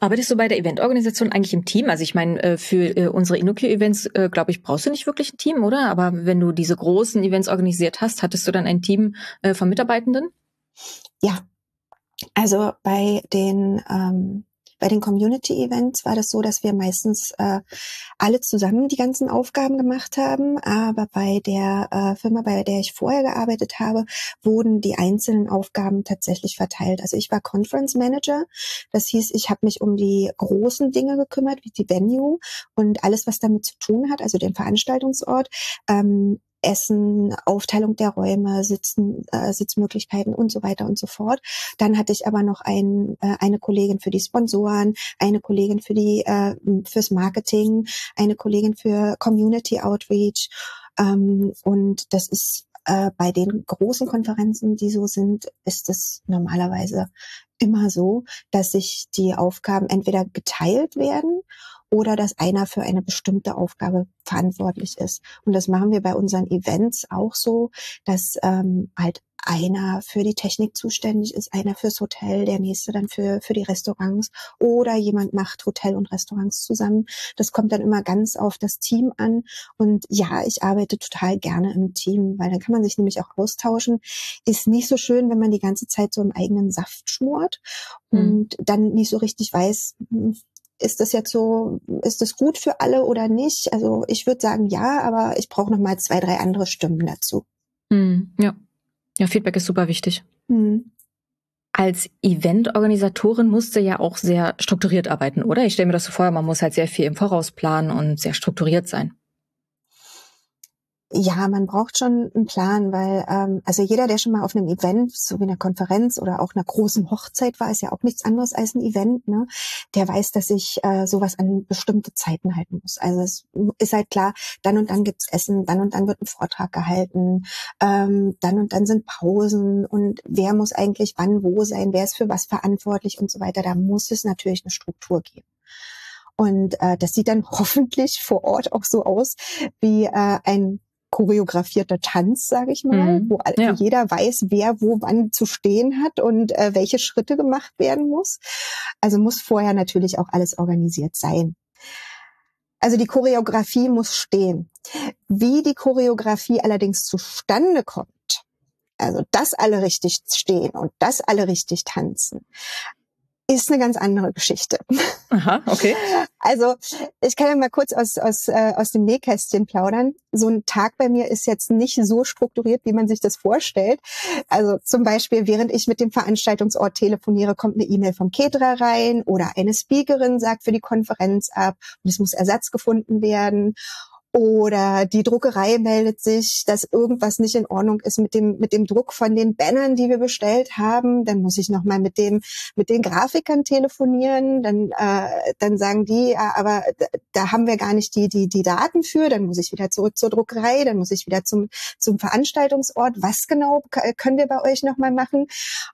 Speaker 1: Arbeitest du bei der Eventorganisation eigentlich im Team? Also ich meine, äh, für äh, unsere Inokio-Events, äh, glaube ich, brauchst du nicht wirklich ein Team, oder? Aber wenn du diese großen Events organisiert hast, hattest du dann ein Team von Mitarbeitenden?
Speaker 5: Ja, also bei den ähm, bei den Community-Events war das so, dass wir meistens äh, alle zusammen die ganzen Aufgaben gemacht haben. Aber bei der äh, Firma, bei der ich vorher gearbeitet habe, wurden die einzelnen Aufgaben tatsächlich verteilt. Also ich war Conference Manager. Das hieß, ich habe mich um die großen Dinge gekümmert, wie die Venue und alles, was damit zu tun hat, also den Veranstaltungsort. Ähm, Essen, Aufteilung der Räume, Sitzen, äh, Sitzmöglichkeiten und so weiter und so fort. Dann hatte ich aber noch ein, äh, eine Kollegin für die Sponsoren, eine Kollegin für die äh, fürs Marketing, eine Kollegin für Community Outreach. Ähm, und das ist äh, bei den großen Konferenzen, die so sind, ist es normalerweise immer so, dass sich die Aufgaben entweder geteilt werden oder dass einer für eine bestimmte Aufgabe verantwortlich ist. Und das machen wir bei unseren Events auch so, dass ähm, halt einer für die Technik zuständig ist, einer fürs Hotel, der nächste dann für, für die Restaurants oder jemand macht Hotel und Restaurants zusammen. Das kommt dann immer ganz auf das Team an. Und ja, ich arbeite total gerne im Team, weil dann kann man sich nämlich auch austauschen. Ist nicht so schön, wenn man die ganze Zeit so im eigenen Saft schmort mhm. und dann nicht so richtig weiß, hm, ist das jetzt so, ist das gut für alle oder nicht? Also ich würde sagen ja, aber ich brauche noch mal zwei, drei andere Stimmen dazu.
Speaker 1: Hm, ja. Ja, Feedback ist super wichtig. Hm. Als Eventorganisatorin musste ja auch sehr strukturiert arbeiten, oder? Ich stelle mir das so vor, man muss halt sehr viel im Voraus planen und sehr strukturiert sein.
Speaker 5: Ja, man braucht schon einen Plan, weil ähm, also jeder, der schon mal auf einem Event, so wie einer Konferenz oder auch einer großen Hochzeit war, ist ja auch nichts anderes als ein Event, ne? Der weiß, dass ich äh, sowas an bestimmte Zeiten halten muss. Also es ist halt klar, dann und dann gibt's Essen, dann und dann wird ein Vortrag gehalten, ähm, dann und dann sind Pausen und wer muss eigentlich wann wo sein, wer ist für was verantwortlich und so weiter. Da muss es natürlich eine Struktur geben. Und äh, das sieht dann hoffentlich vor Ort auch so aus wie äh, ein choreografierter Tanz, sage ich mal, mhm. wo ja. jeder weiß, wer wo wann zu stehen hat und äh, welche Schritte gemacht werden muss. Also muss vorher natürlich auch alles organisiert sein. Also die Choreografie muss stehen. Wie die Choreografie allerdings zustande kommt, also dass alle richtig stehen und dass alle richtig tanzen, ist eine ganz andere Geschichte.
Speaker 1: Aha, okay.
Speaker 5: Also ich kann ja mal kurz aus, aus, äh, aus dem Nähkästchen plaudern. So ein Tag bei mir ist jetzt nicht so strukturiert, wie man sich das vorstellt. Also zum Beispiel, während ich mit dem Veranstaltungsort telefoniere, kommt eine E-Mail vom Caterer rein oder eine Speakerin sagt für die Konferenz ab und es muss Ersatz gefunden werden. Oder die Druckerei meldet sich, dass irgendwas nicht in Ordnung ist mit dem mit dem Druck von den Bannern, die wir bestellt haben. Dann muss ich noch mal mit dem mit den Grafikern telefonieren. Dann äh, dann sagen die, ja, aber da haben wir gar nicht die die die Daten für. Dann muss ich wieder zurück zur Druckerei. Dann muss ich wieder zum zum Veranstaltungsort. Was genau können wir bei euch noch mal machen?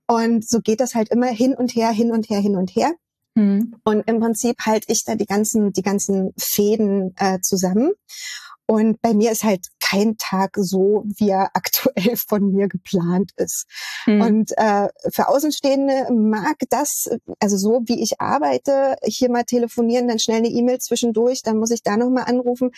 Speaker 5: Und so geht das halt immer hin und her, hin und her, hin und her. Mhm. Und im Prinzip halte ich da die ganzen, die ganzen Fäden äh, zusammen. Und bei mir ist halt kein Tag so, wie er aktuell von mir geplant ist. Mhm. Und äh, für Außenstehende mag das, also so wie ich arbeite, hier mal telefonieren, dann schnell eine E-Mail zwischendurch, dann muss ich da nochmal anrufen,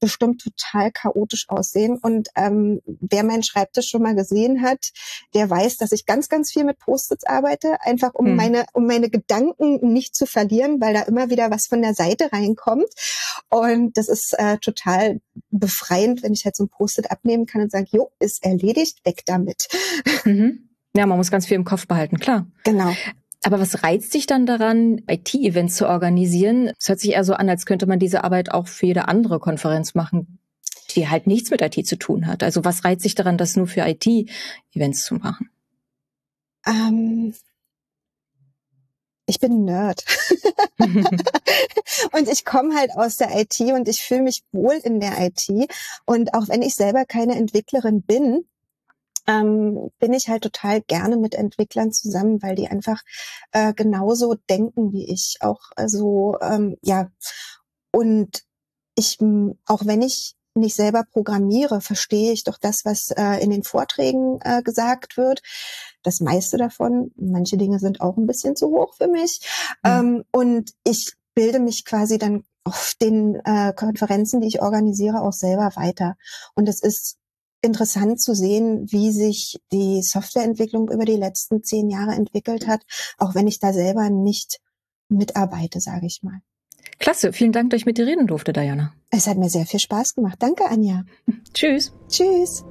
Speaker 5: bestimmt total chaotisch aussehen. Und ähm, wer meinen Schreibtisch schon mal gesehen hat, der weiß, dass ich ganz, ganz viel mit Post-its arbeite, einfach um mhm. meine, um meine Gedanken nicht zu verlieren, weil da immer wieder was von der Seite reinkommt. Und das ist äh, total befreiend, wenn ich halt so ein Post-it abnehmen kann und sage, jo, ist erledigt, weg damit.
Speaker 1: Mhm. Ja, man muss ganz viel im Kopf behalten, klar.
Speaker 5: Genau.
Speaker 1: Aber was reizt dich dann daran, IT-Events zu organisieren? Es hört sich eher so an, als könnte man diese Arbeit auch für jede andere Konferenz machen, die halt nichts mit IT zu tun hat. Also was reizt dich daran, das nur für IT-Events zu machen?
Speaker 5: Ähm, ich bin Nerd. und ich komme halt aus der IT und ich fühle mich wohl in der IT. Und auch wenn ich selber keine Entwicklerin bin, ähm, bin ich halt total gerne mit Entwicklern zusammen, weil die einfach äh, genauso denken wie ich. Auch also ähm, ja und ich auch wenn ich nicht selber programmiere, verstehe ich doch das, was äh, in den Vorträgen äh, gesagt wird das meiste davon. Manche Dinge sind auch ein bisschen zu hoch für mich. Mhm. Ähm, und ich bilde mich quasi dann auf den äh, Konferenzen, die ich organisiere, auch selber weiter. Und es ist interessant zu sehen, wie sich die Softwareentwicklung über die letzten zehn Jahre entwickelt hat, auch wenn ich da selber nicht mitarbeite, sage ich mal.
Speaker 1: Klasse, vielen Dank, dass ich mit dir reden durfte, Diana.
Speaker 5: Es hat mir sehr viel Spaß gemacht. Danke, Anja.
Speaker 1: Tschüss.
Speaker 5: Tschüss.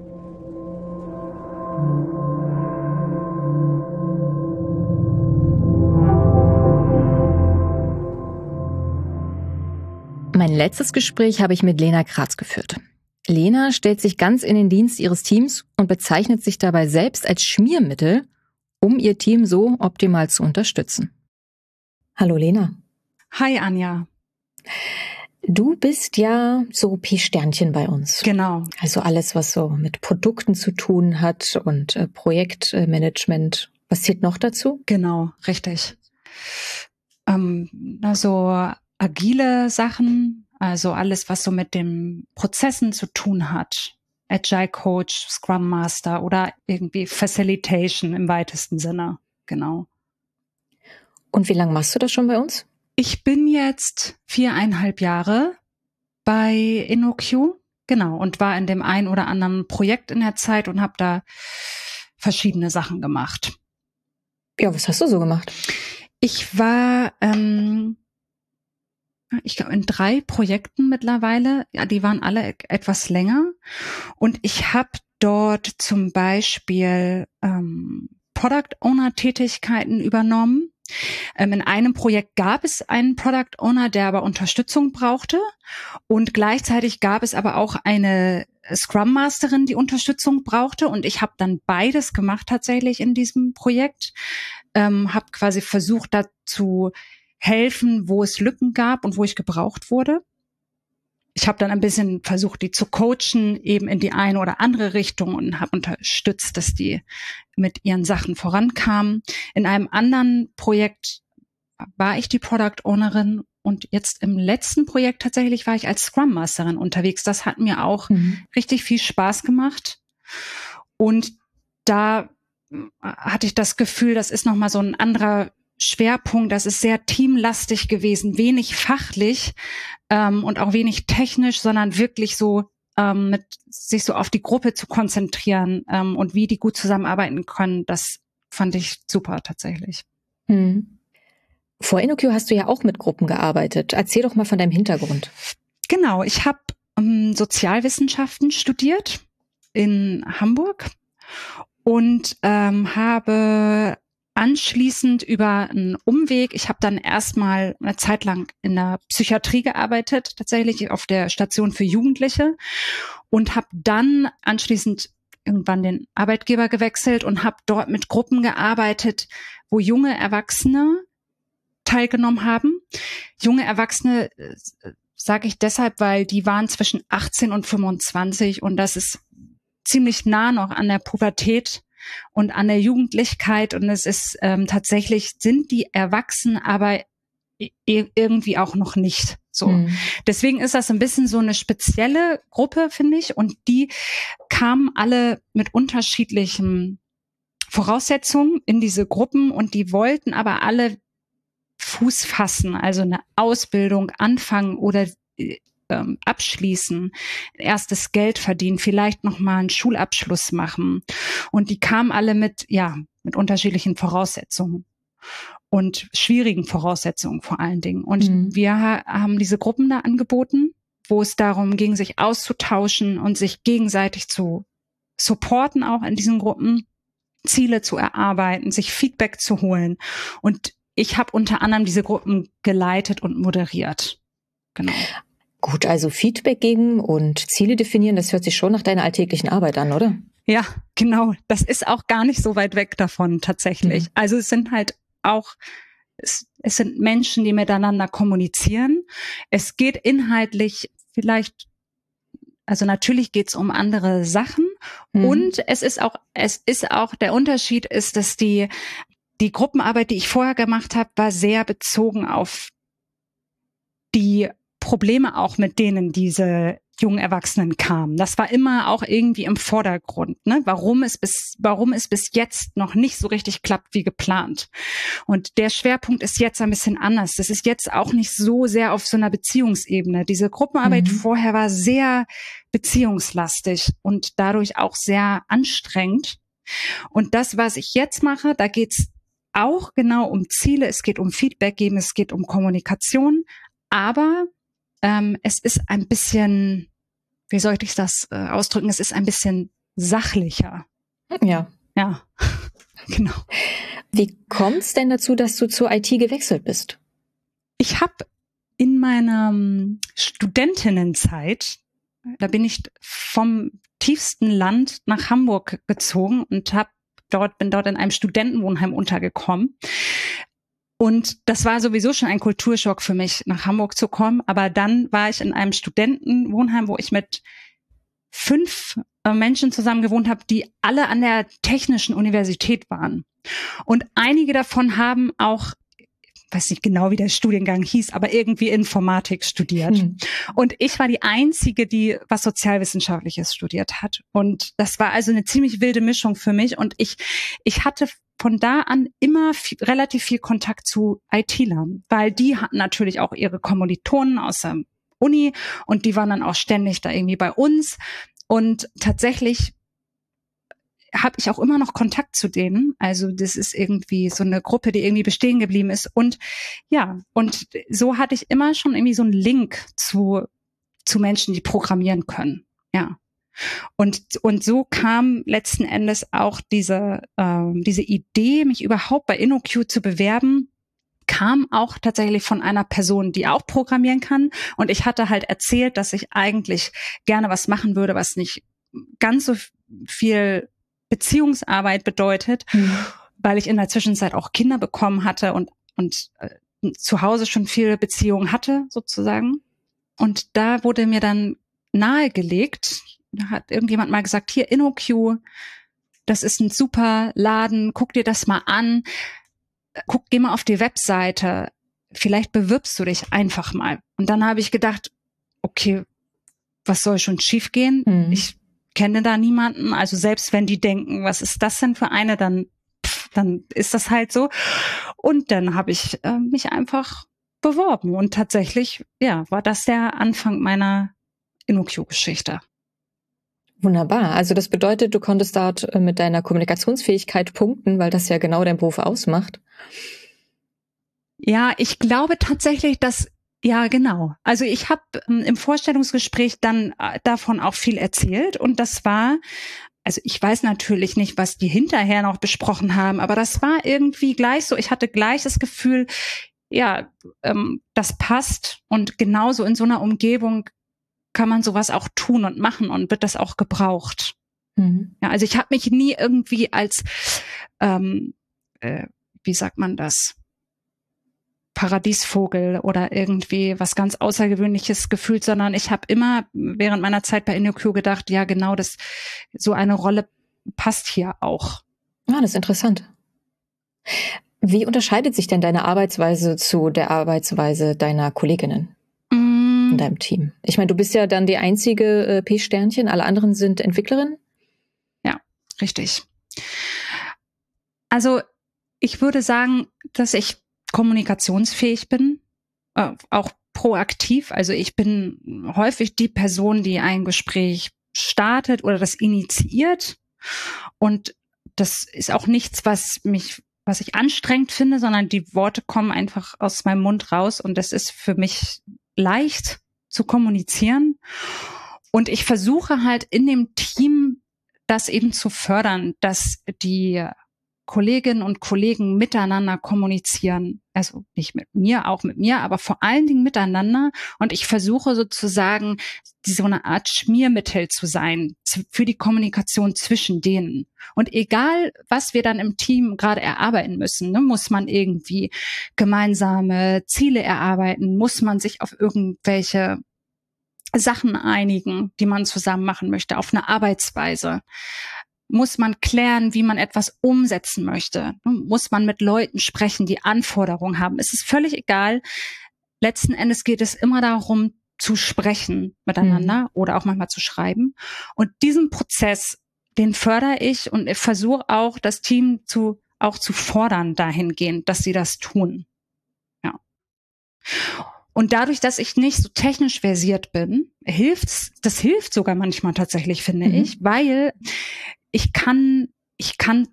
Speaker 1: Mein letztes Gespräch habe ich mit Lena Kratz geführt. Lena stellt sich ganz in den Dienst ihres Teams und bezeichnet sich dabei selbst als Schmiermittel, um ihr Team so optimal zu unterstützen. Hallo Lena.
Speaker 6: Hi Anja.
Speaker 1: Du bist ja so P-Sternchen bei uns.
Speaker 6: Genau.
Speaker 1: Also alles, was so mit Produkten zu tun hat und äh, Projektmanagement. Was zählt noch dazu?
Speaker 6: Genau, richtig. Ähm, also agile Sachen, also alles, was so mit den Prozessen zu tun hat. Agile Coach, Scrum Master oder irgendwie Facilitation im weitesten Sinne. Genau.
Speaker 1: Und wie lange machst du das schon bei uns?
Speaker 6: Ich bin jetzt viereinhalb Jahre bei InnoQ, genau, und war in dem ein oder anderen Projekt in der Zeit und habe da verschiedene Sachen gemacht.
Speaker 1: Ja, was hast du so gemacht?
Speaker 6: Ich war ähm, ich glaube, in drei Projekten mittlerweile. Ja, die waren alle e-, etwas länger. Und ich habe dort zum Beispiel ähm, Product Owner Tätigkeiten übernommen. Ähm, in einem Projekt gab es einen Product Owner, der aber Unterstützung brauchte. Und gleichzeitig gab es aber auch eine Scrum Masterin, die Unterstützung brauchte. Und ich habe dann beides gemacht tatsächlich in diesem Projekt. Ähm, habe quasi versucht dazu helfen, wo es Lücken gab und wo ich gebraucht wurde. Ich habe dann ein bisschen versucht, die zu coachen, eben in die eine oder andere Richtung und habe unterstützt, dass die mit ihren Sachen vorankamen. In einem anderen Projekt war ich die Product Ownerin und jetzt im letzten Projekt tatsächlich war ich als Scrum Masterin unterwegs. Das hat mir auch mhm. richtig viel Spaß gemacht. Und da hatte ich das Gefühl, das ist nochmal so ein anderer Schwerpunkt. Das ist sehr teamlastig gewesen, wenig fachlich ähm, und auch wenig technisch, sondern wirklich so ähm, mit sich so auf die Gruppe zu konzentrieren ähm, und wie die gut zusammenarbeiten können. Das fand ich super tatsächlich. Hm.
Speaker 1: Vor InnoQ hast du ja auch mit Gruppen gearbeitet. Erzähl doch mal von deinem Hintergrund.
Speaker 6: Genau, ich habe ähm, Sozialwissenschaften studiert in Hamburg und ähm, habe anschließend über einen Umweg, ich habe dann erstmal eine Zeit lang in der Psychiatrie gearbeitet, tatsächlich auf der Station für Jugendliche und habe dann anschließend irgendwann den Arbeitgeber gewechselt und habe dort mit Gruppen gearbeitet, wo junge Erwachsene teilgenommen haben. Junge Erwachsene äh, sage ich deshalb, weil die waren zwischen 18 und 25 und das ist ziemlich nah noch an der Pubertät und an der Jugendlichkeit und es ist ähm, tatsächlich sind die erwachsen, aber irgendwie auch noch nicht. So. Mhm. Deswegen ist das ein bisschen so eine spezielle Gruppe, finde ich. Und die kamen alle mit unterschiedlichen Voraussetzungen in diese Gruppen und die wollten aber alle Fuß fassen, also eine Ausbildung anfangen oder äh, ähm, abschließen, erstes Geld verdienen, vielleicht noch mal einen Schulabschluss machen. Und die kamen alle mit, ja, mit unterschiedlichen Voraussetzungen und schwierigen Voraussetzungen vor allen Dingen. Und mhm. wir haben diese Gruppen da angeboten, wo es darum ging, sich auszutauschen und sich gegenseitig zu supporten, auch in diesen Gruppen, Ziele zu erarbeiten, sich Feedback zu holen. Und ich habe unter anderem diese Gruppen geleitet und moderiert. Genau.
Speaker 1: Gut, also Feedback geben und Ziele definieren, das hört sich schon nach deiner alltäglichen Arbeit an, oder?
Speaker 6: Ja, genau. Das ist auch gar nicht so weit weg davon tatsächlich. Mhm. Also es sind halt auch es, es sind Menschen, die miteinander kommunizieren. Es geht inhaltlich vielleicht, also natürlich geht es um andere Sachen mhm. und es ist auch, es ist auch, der Unterschied ist, dass die, die Gruppenarbeit, die ich vorher gemacht habe, war sehr bezogen auf die Probleme auch, mit denen diese jungen Erwachsenen kamen. Das war immer auch irgendwie im Vordergrund, ne? warum es bis, warum es bis jetzt noch nicht so richtig klappt wie geplant. Und der Schwerpunkt ist jetzt ein bisschen anders. Das ist jetzt auch nicht so sehr auf so einer Beziehungsebene. Diese Gruppenarbeit mhm. vorher war sehr beziehungslastig und dadurch auch sehr anstrengend. Und das, was ich jetzt mache, da geht's auch genau um Ziele, es geht um Feedback geben, es geht um Kommunikation, aber ähm, es ist ein bisschen, wie sollte ich das äh, ausdrücken? Es ist ein bisschen sachlicher.
Speaker 1: Ja.
Speaker 6: Ja, genau.
Speaker 1: Wie kommt es denn dazu, dass du zur IT gewechselt bist?
Speaker 6: Ich habe in meiner ähm, Studentinnenzeit, da bin ich vom tiefsten Land nach Hamburg gezogen und habe dort bin dort in einem Studentenwohnheim untergekommen und das war sowieso schon ein Kulturschock für mich, nach Hamburg zu kommen. Aber dann war ich in einem Studentenwohnheim, wo ich mit fünf äh, Menschen zusammen gewohnt habe, die alle an der Technischen Universität waren. Und einige davon haben auch weiß nicht genau, wie der Studiengang hieß, aber irgendwie Informatik studiert. Hm. Und ich war die einzige, die was Sozialwissenschaftliches studiert hat. Und das war also eine ziemlich wilde Mischung für mich. Und ich, ich hatte von da an immer viel, relativ viel Kontakt zu IT-Lern, weil die hatten natürlich auch ihre Kommilitonen aus der Uni und die waren dann auch ständig da irgendwie bei uns. Und tatsächlich habe ich auch immer noch Kontakt zu denen. Also das ist irgendwie so eine Gruppe, die irgendwie bestehen geblieben ist. Und ja, und so hatte ich immer schon irgendwie so einen Link zu, zu Menschen, die programmieren können. Ja. Und, und so kam letzten Endes auch diese, ähm, diese Idee, mich überhaupt bei InnoQ zu bewerben, kam auch tatsächlich von einer Person, die auch programmieren kann. Und ich hatte halt erzählt, dass ich eigentlich gerne was machen würde, was nicht ganz so viel Beziehungsarbeit bedeutet, mhm. weil ich in der Zwischenzeit auch Kinder bekommen hatte und, und äh, zu Hause schon viele Beziehungen hatte, sozusagen. Und da wurde mir dann nahegelegt, da hat irgendjemand mal gesagt, hier InnoQ, das ist ein super Laden, guck dir das mal an, guck, geh mal auf die Webseite, vielleicht bewirbst du dich einfach mal. Und dann habe ich gedacht, okay, was soll schon schiefgehen? Mhm. Ich kenne da niemanden. Also selbst wenn die denken, was ist das denn für eine, dann, pff, dann ist das halt so. Und dann habe ich äh, mich einfach beworben. Und tatsächlich, ja, war das der Anfang meiner InnoQ-Geschichte.
Speaker 1: Wunderbar. Also das bedeutet, du konntest dort äh, mit deiner Kommunikationsfähigkeit punkten, weil das ja genau dein Beruf ausmacht.
Speaker 6: Ja, ich glaube tatsächlich, dass ja, genau. Also ich habe ähm, im Vorstellungsgespräch dann äh, davon auch viel erzählt und das war also ich weiß natürlich nicht, was die hinterher noch besprochen haben, aber das war irgendwie gleich so. Ich hatte gleich das Gefühl, ja, ähm, das passt und genauso in so einer Umgebung kann man sowas auch tun und machen und wird das auch gebraucht. Mhm. Ja, also ich habe mich nie irgendwie als, ähm, äh, wie sagt man das? Paradiesvogel oder irgendwie was ganz Außergewöhnliches gefühlt, sondern ich habe immer während meiner Zeit bei InnoQ gedacht, ja genau, das so eine Rolle passt hier auch.
Speaker 1: Ah, das ist interessant. Wie unterscheidet sich denn deine Arbeitsweise zu der Arbeitsweise deiner Kolleginnen mm. in deinem Team? Ich meine, du bist ja dann die einzige äh, P-Sternchen, alle anderen sind Entwicklerinnen.
Speaker 6: Ja, richtig. Also ich würde sagen, dass ich kommunikationsfähig bin, äh, auch proaktiv. Also ich bin häufig die Person, die ein Gespräch startet oder das initiiert. Und das ist auch nichts, was mich, was ich anstrengend finde, sondern die Worte kommen einfach aus meinem Mund raus und das ist für mich leicht zu kommunizieren. Und ich versuche halt in dem Team das eben zu fördern, dass die Kolleginnen und Kollegen miteinander kommunizieren. Also nicht mit mir, auch mit mir, aber vor allen Dingen miteinander. Und ich versuche sozusagen, so eine Art Schmiermittel zu sein für die Kommunikation zwischen denen. Und egal, was wir dann im Team gerade erarbeiten müssen, ne, muss man irgendwie gemeinsame Ziele erarbeiten, muss man sich auf irgendwelche Sachen einigen, die man zusammen machen möchte, auf eine Arbeitsweise muss man klären, wie man etwas umsetzen möchte. Muss man mit Leuten sprechen, die Anforderungen haben. Es ist völlig egal. Letzten Endes geht es immer darum, zu sprechen miteinander mhm. oder auch manchmal zu schreiben. Und diesen Prozess, den fördere ich und ich versuche auch, das Team zu, auch zu fordern dahingehend, dass sie das tun. Ja. Und dadurch, dass ich nicht so technisch versiert bin, hilft's, das hilft sogar manchmal tatsächlich, finde mhm. ich, weil ich kann, ich kann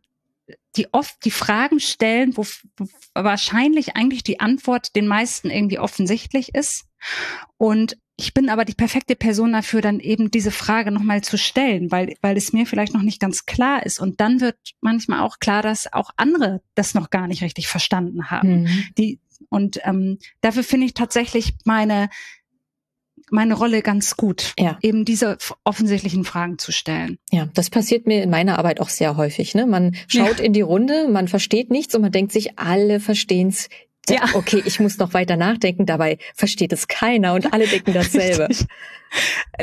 Speaker 6: die oft die Fragen stellen, wo, wo wahrscheinlich eigentlich die Antwort den meisten irgendwie offensichtlich ist. Und ich bin aber die perfekte Person dafür, dann eben diese Frage nochmal zu stellen, weil, weil es mir vielleicht noch nicht ganz klar ist. Und dann wird manchmal auch klar, dass auch andere das noch gar nicht richtig verstanden haben. Mhm. Die, und ähm, dafür finde ich tatsächlich meine meine Rolle ganz gut, ja. eben diese offensichtlichen Fragen zu stellen.
Speaker 1: Ja, das passiert mir in meiner Arbeit auch sehr häufig. Ne? Man schaut ja. in die Runde, man versteht nichts und man denkt sich, alle verstehen's. Ja. Okay, ich muss noch weiter nachdenken, dabei versteht es keiner und alle denken dasselbe.
Speaker 6: Richtig.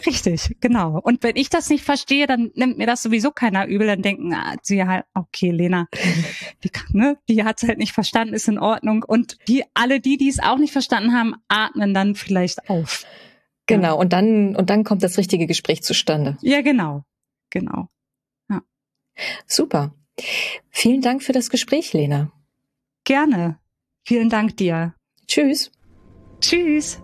Speaker 6: Richtig, genau. Und wenn ich das nicht verstehe, dann nimmt mir das sowieso keiner übel, dann denken ah, sie halt, okay, Lena, die, ne, die hat es halt nicht verstanden, ist in Ordnung. Und die, alle die, die es auch nicht verstanden haben, atmen dann vielleicht auf.
Speaker 1: Genau, und dann, und dann kommt das richtige Gespräch zustande.
Speaker 6: Ja, genau. Genau. Ja.
Speaker 1: Super. Vielen Dank für das Gespräch, Lena.
Speaker 6: Gerne. Vielen Dank dir.
Speaker 1: Tschüss.
Speaker 6: Tschüss.